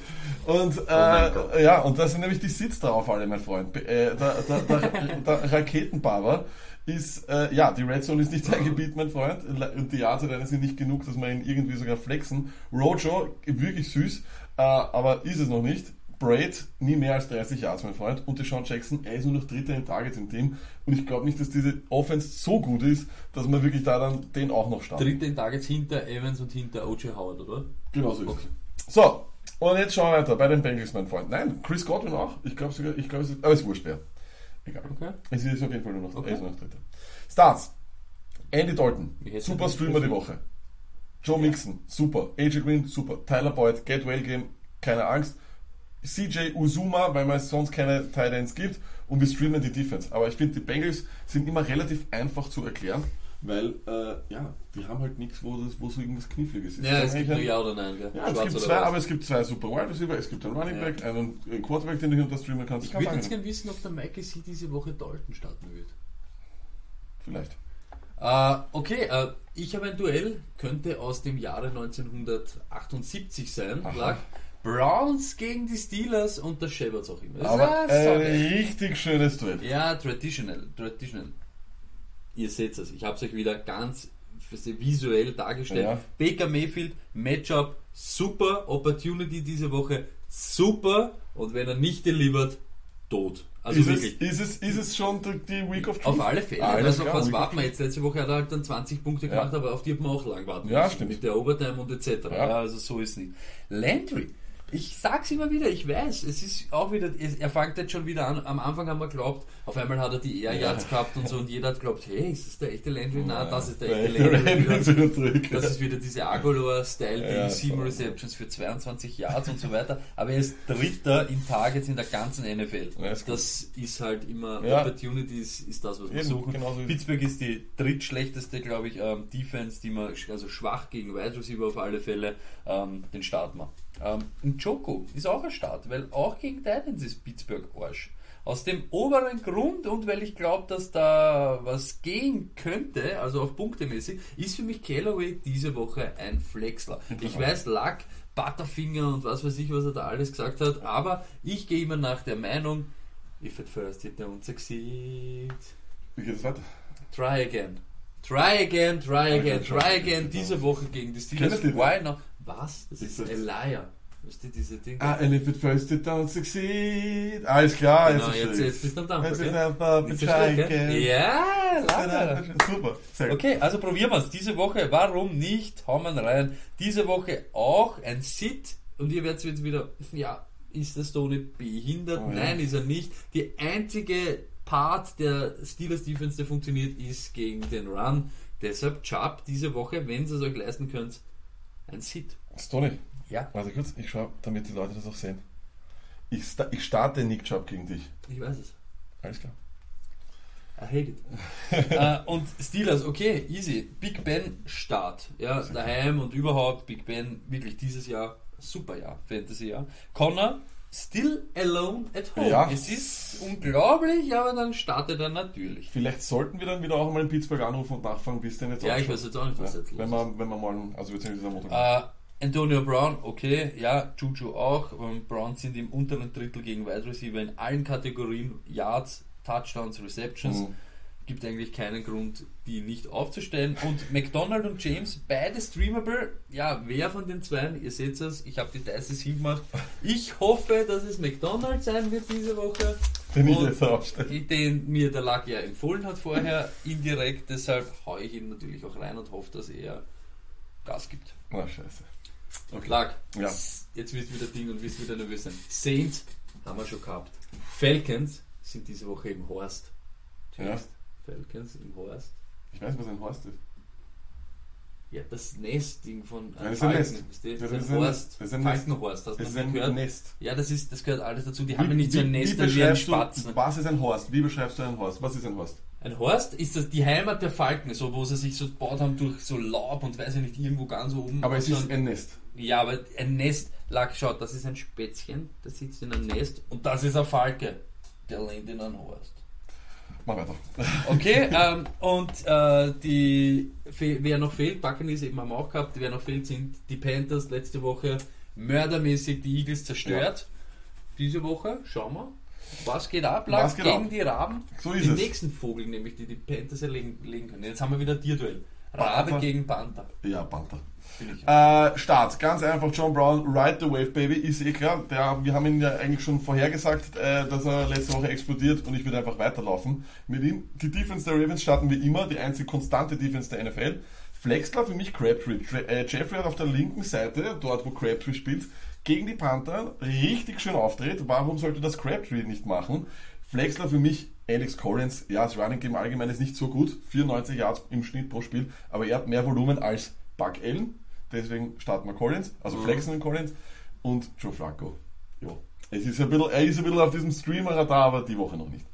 Und, äh, Oh ja, und da sind nämlich die Sits drauf alle, mein Freund. Äh, der, der, der, der Raketenbauer ist, äh, ja, die Red Zone ist nicht sein Gebiet, mein Freund. Und die Yards alleine sind nicht genug, dass wir ihn irgendwie sogar flexen. Rojo, wirklich süß, äh, aber ist es noch nicht. Braid, nie mehr als 30 Yards, mein Freund. Und Deshaun Jackson, er ist nur noch Dritter in Targets im Team. Und ich glaube nicht, dass diese Offense so gut ist, dass man wirklich da dann den auch noch startet. Dritte in Targets hinter Evans und hinter O.J. Howard, oder? Genau so ist es. So, und jetzt schauen wir weiter bei den Bengals, mein Freund. Nein, Chris Godwin auch. Ich glaube sogar, ich glaube, es ist, aber es ist wurscht wer. Egal. Okay. Es ist auf jeden Fall nur noch, Okay. er ist nur noch Dritter. Starts. Andy Dalton, super? Streamer die Woche. Joe Mixon, super. AJ Green, super. Tyler Boyd, Get Well Game, keine Angst. CJ Uzuma, weil man es sonst keine Tight Ends gibt. Und wir streamen die Defense. Aber ich finde, die Bengals sind immer relativ einfach zu erklären, weil, äh, ja, die haben halt nichts, wo, das, wo so irgendwas Kniffliges ist. Ja, es gibt ein- Ja oder Nein, gell? ja, es gibt zwei, aber es gibt zwei super Wide Receiver, es gibt einen Running. Back, einen, einen Quarterback, den du hier streamen kannst. Ich würde jetzt gerne wissen, ob der Mikey C diese Woche Dalton starten wird. Vielleicht. Äh, okay, äh, ich habe ein Duell, könnte aus dem Jahre 1978 sein. Browns gegen die Steelers und der Shepherds auch immer. Das Aber ist, äh, ein richtig schönes Duell. Ja, traditional, traditional. Ihr seht es, ich habe es euch wieder ganz visuell dargestellt. Ja. Baker Mayfield, Matchup, super, Opportunity diese Woche, super. Und wenn er nicht delivert, tot. Also ist, es, wirklich. ist, es, ist es schon die, Week of Truth? Auf alle Fälle. Alles also klar, was warten wir jetzt? Letzte Woche hat er halt dann 20 Punkte gemacht, aber auf die hat man auch lang warten Ja, müssen. stimmt. Mit der Overtime und etc. Ja. Ja. also so ist nicht. Landry, Ich sag's immer wieder, ich weiß, es ist auch wieder, er fängt jetzt schon wieder an. Am Anfang haben wir geglaubt, auf einmal hat er die Air Yards gehabt und so und jeder hat geglaubt, hey, ist das der echte Landry? Nein, das ist der Der echte Landry. Das ist wieder diese Agolor-Style-Ding, Ja, sieben. Receptions für 22 Yards und so weiter. Aber er ist Dritter in Targets in der ganzen NFL. Ja, das ist halt immer, Ja. Opportunities ist das, was wir Eben, suchen. genauso. Pittsburgh ist die drittschlechteste, glaube ich, ähm, Defense, die man, also schwach gegen Wide Receiver auf alle Fälle, ähm, den starten wir. Ähm, Joko ist auch ein Start, weil auch gegen Titans ist Pittsburgh Arsch. Aus dem oberen Grund und weil ich glaube, dass da was gehen könnte, also auch punktemäßig, ist für mich Callaway diese Woche ein Flexler. Ich weiß, Luck, Butterfinger und was weiß ich, was er da alles gesagt hat, aber ich gehe immer nach der Meinung, if at first it don't succeed, Wie geht es weiter? Try again. Try again, try again, try again. Diese Woche gegen die Steelers. Du? Why not? Was? Das Ist Elia. Weißt du, diese Dinge? Ah, and if it first it don't succeed. Alles klar, Genau, jetzt, jetzt- jetzt bist du am Dampf, Jetzt okay? ist einfach Ist try das gut, gell? again. Ja, leider. Super, sehr. Okay, also probieren wir es. Diese Woche, warum nicht? Hauen wir rein. Diese Woche auch ein Sit. Und ihr werdet jetzt wieder, ja, ist der Stoney behindert? Oh ja. Nein, ist er nicht. Die einzige Part der Steelers Defense, der funktioniert, ist gegen den Run. Deshalb Chubb diese Woche, wenn ihr es euch leisten könnt, ein Sit. Stony, Ja, warte kurz, ich schaue, damit die Leute das auch sehen. Ich, sta ich starte Nick Chubb gegen dich. ich weiß es. Alles klar. I hate it. äh, und Steelers, okay, easy. Big Ben Start. Ja, daheim und überhaupt. Big Ben wirklich dieses Jahr super Jahr, Fantasy Jahr. Connor still alone at home. Ja. Es ist unglaublich, aber dann startet er natürlich. Vielleicht sollten wir dann wieder auch mal in Pittsburgh anrufen und nachfragen, wie es denn jetzt Ja, ich weiß jetzt auch nicht, was Ja, jetzt los wenn ist. wir, wenn wir morgen, also wir sind dieser Montag. Äh, Antonio Brown, okay, ja, Juju auch. Ähm, Browns sind im unteren Drittel gegen Wide Receiver in allen Kategorien, Yards, Touchdowns, Receptions. Mhm. Gibt eigentlich keinen Grund, die nicht aufzustellen. Und McDonald und James, beide streamable. Ja, wer von den zwei, ihr seht es, ich habe die Dices hingemacht. Ich hoffe, dass es McDonald sein wird diese Woche. Den ich jetzt aufstelle. Den mir der Luck ja empfohlen hat vorher, indirekt. Deshalb haue ich ihn natürlich auch rein und hoffe, dass er Gas gibt. Na, scheiße. Okay. Lag. Ja. Jetzt wirst du wieder Ding und wirst wieder nervös sein. Saints haben wir schon gehabt. Falcons sind diese Woche im Horst. Ja. Falcons im Horst. Ich weiß, was ein Horst ist. Ja, das Nestding von Ja, das ist ein Falken, Nest. Das Das ist ein- ein Horst. das ist ein Falkenhorst, Das ist ein gehört? Nest. Ja, das, ist, das gehört alles dazu. Die haben ja nicht so ein Nest wie ein beschreibst Spatz. du, ne? was ist ein Horst? Wie beschreibst du einen Horst? Was ist ein Horst? Ein Horst ist das die Heimat der Falken, so wo sie sich so gebaut haben durch so Laub und weiß ich nicht, irgendwo ganz oben. Aber es ist ein Nest. Ja, aber ein Nest, lag, schaut, das ist ein Spätzchen, das sitzt in einem Nest und das ist ein Falke. Der lehnt in einen Horst. Mach weiter. Okay, ähm, und äh, die, wer noch fehlt, Buccaneers eben haben wir auch gehabt, wer noch fehlt, sind die Panthers letzte Woche mördermäßig die Eagles zerstört. Diese Woche, schauen wir. Was geht ab? Was geht gegen ab? die Raben. So ist die es. nächsten Vogel, nämlich die die Panthers erlegen legen können. Jetzt haben wir wieder Tierduell. Rabe Panther. gegen Panther. Ja, Panther. Äh, Start, ganz einfach, John Brown, Ride the Wave Baby, ist eh klar. Der, wir haben ihn ja eigentlich schon vorhergesagt, äh, dass er letzte Woche explodiert und ich würde einfach weiterlaufen mit ihm. Die Defense der Ravens starten wie immer, die einzige konstante Defense der NFL. Flexler für mich Crabtree. Tre äh, Jeffrey hat auf der linken Seite, dort wo Crabtree spielt, gegen die Panther richtig schön auftritt. Warum sollte das Crabtree nicht machen? Flexler für mich Alex Collins. Ja, das Running Game allgemein ist nicht so gut. 94 Yards im Schnitt pro Spiel, aber er hat mehr Volumen als Buck Allen. Deswegen starten wir Collins, also flexen den Collins und Joe Flacco. Ja, es ist ein bisschen, er ist ein bisschen auf diesem Streamer-Radar, aber die Woche noch nicht.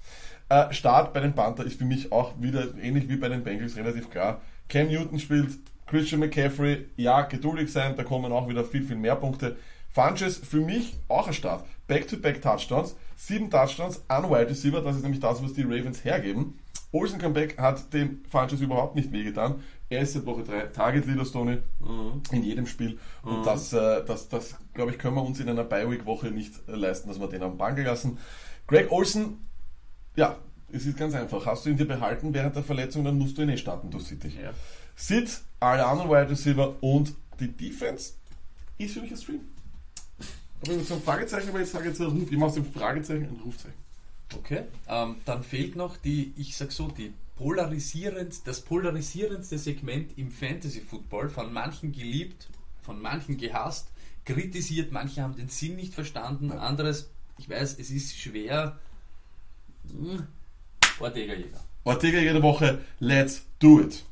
Äh, Start bei den Panther ist für mich auch wieder ähnlich wie bei den Bengals relativ klar. Cam Newton spielt, Christian McCaffrey, ja, geduldig sein, da kommen auch wieder viel, viel mehr Punkte. Funches für mich auch ein Start. Back-to-back Touchdowns, sieben Touchdowns an Wide Receiver, das ist nämlich das, was die Ravens hergeben. Olsen Comeback hat dem Funches überhaupt nicht wehgetan. Er ist seit Woche 3 Target Leader Stoney in jedem Spiel. Und das, äh, das, das glaube ich, können wir uns in einer Bi-Week-Woche nicht äh, leisten, dass wir den am Bank lassen. Greg Olsen, ja, es ist ganz einfach. Hast du ihn dir behalten während der Verletzung, dann musst du ihn eh starten, du City. Ja. Sit, alle anderen Wide Receiver und die Defense ist für mich ein Stream. Aber mit so einem Fragezeichen, aber jetzt sage ich jetzt ein Ruf. Ich mache aus dem Fragezeichen ein Rufzeichen. Okay. Ähm, dann fehlt noch die, ich sag so, die polarisierend, das polarisierendste Segment im Fantasy Football, von manchen geliebt, von manchen gehasst, kritisiert, manche haben den Sinn nicht verstanden, anderes, ich weiß, es ist schwer. Hm. Ortega Jäger. Ortega jede Woche, let's do it.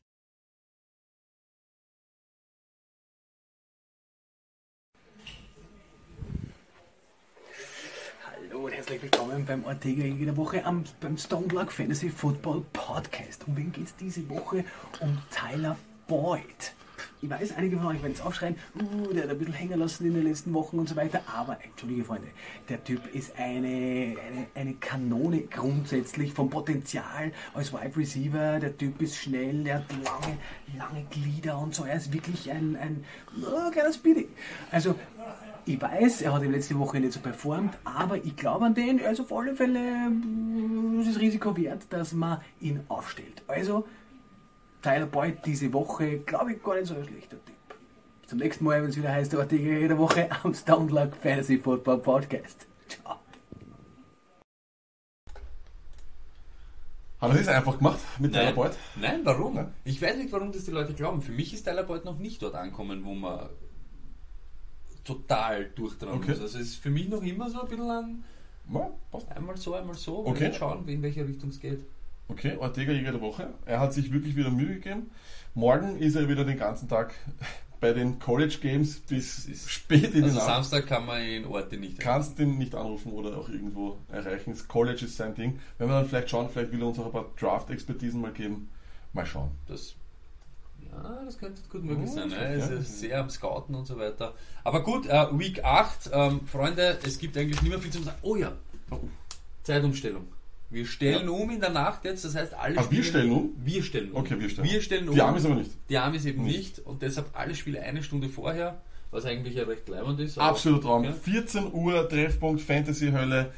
Hallo und herzlich willkommen beim Ortega jede Woche am, beim Stone Block Fantasy Football Podcast. Um wen geht es diese Woche? Um Tyler Boyd. Ich weiß, einige von euch werden jetzt aufschreien, uh, der hat ein bisschen hängen lassen in den letzten Wochen und so weiter, aber entschuldige Freunde, der Typ ist eine, eine, eine Kanone grundsätzlich vom Potenzial als Wide Receiver, der Typ ist schnell, der hat lange, lange Glieder und so, er ist wirklich ein, ein oh, kleiner Speedy. Also ich weiß, er hat in letzte Woche nicht so performt, aber ich glaube an den. Also auf alle Fälle mm, ist das Risiko wert, dass man ihn aufstellt. Also Tyler Boyd diese Woche, glaube ich, gar nicht so ein schlechter Tipp. Bis zum nächsten Mal, wenn es wieder heißt, Ortega jede Woche am Stoneluck Fantasy Football Podcast. Ciao. Hat er das einfach gemacht mit Tyler Nein. Boyd? Nein, warum? Ich weiß nicht, warum das die Leute glauben. Für mich ist Tyler Boyd noch nicht dort angekommen, wo man total durchdrehen Okay. muss. Also es ist für mich noch immer so ein bisschen ein Ja, passt. einmal so, einmal so. Okay. Okay. Schauen, in welche Richtung es geht. Okay, Ortega Jäger der Woche. Er hat sich wirklich wieder Mühe gegeben. Morgen ist er wieder den ganzen Tag bei den College Games bis spät in Also Nacht. Samstag kann man in Orte nicht Kannst ihn nicht anrufen oder auch irgendwo erreichen. Das College ist sein Ding. Wenn wir dann vielleicht schauen, vielleicht will er uns auch ein paar Draft-Expertisen mal geben. Mal schauen. Das, ja, das könnte gut möglich Oh, sein. Ne? ja. Es ist sehr am Scouten und so weiter. Aber gut, äh, Week 8, ähm, Freunde, es gibt eigentlich nicht mehr viel zu sagen. Oh ja, Zeitumstellung. Wir stellen um in der Nacht jetzt, das heißt alle Ah, wir stellen um? Wir stellen um. Okay, wir stellen Wir stellen um. Die Amis aber nicht. Die Amis eben Nicht. nicht. und deshalb alle Spiele eine Stunde vorher, was eigentlich ja recht leibend ist. Absolut Traum. Ja. 14 Uhr, Treffpunkt Fantasy Hölle.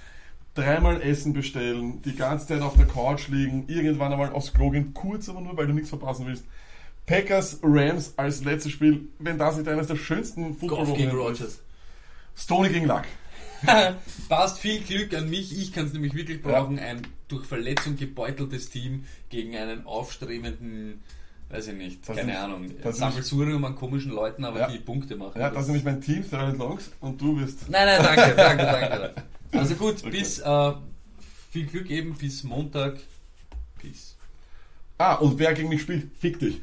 Dreimal Essen bestellen, die ganze Zeit auf der Couch liegen, irgendwann einmal aufs Klo gehen, kurz aber nur, weil du nichts verpassen willst. Packers Rams als letztes Spiel, wenn das nicht eines der schönsten Goff gegen Football Rogers. Stoney gegen Luck. Passt viel Glück an mich. Ich kann es nämlich wirklich brauchen. Ein durch Verletzung gebeuteltes Team gegen einen aufstrebenden, weiß ich nicht, Das keine ist- Ahnung, das Sammelsurium an komischen Leuten, aber Ja. die Punkte machen. Ja, das ist nämlich mein Team, Third Longs, und du bist. Nein, nein, danke, danke, danke. Also gut, Okay. bis äh, viel Glück eben, bis Montag. Peace. Ah, und wer gegen mich spielt, fick dich.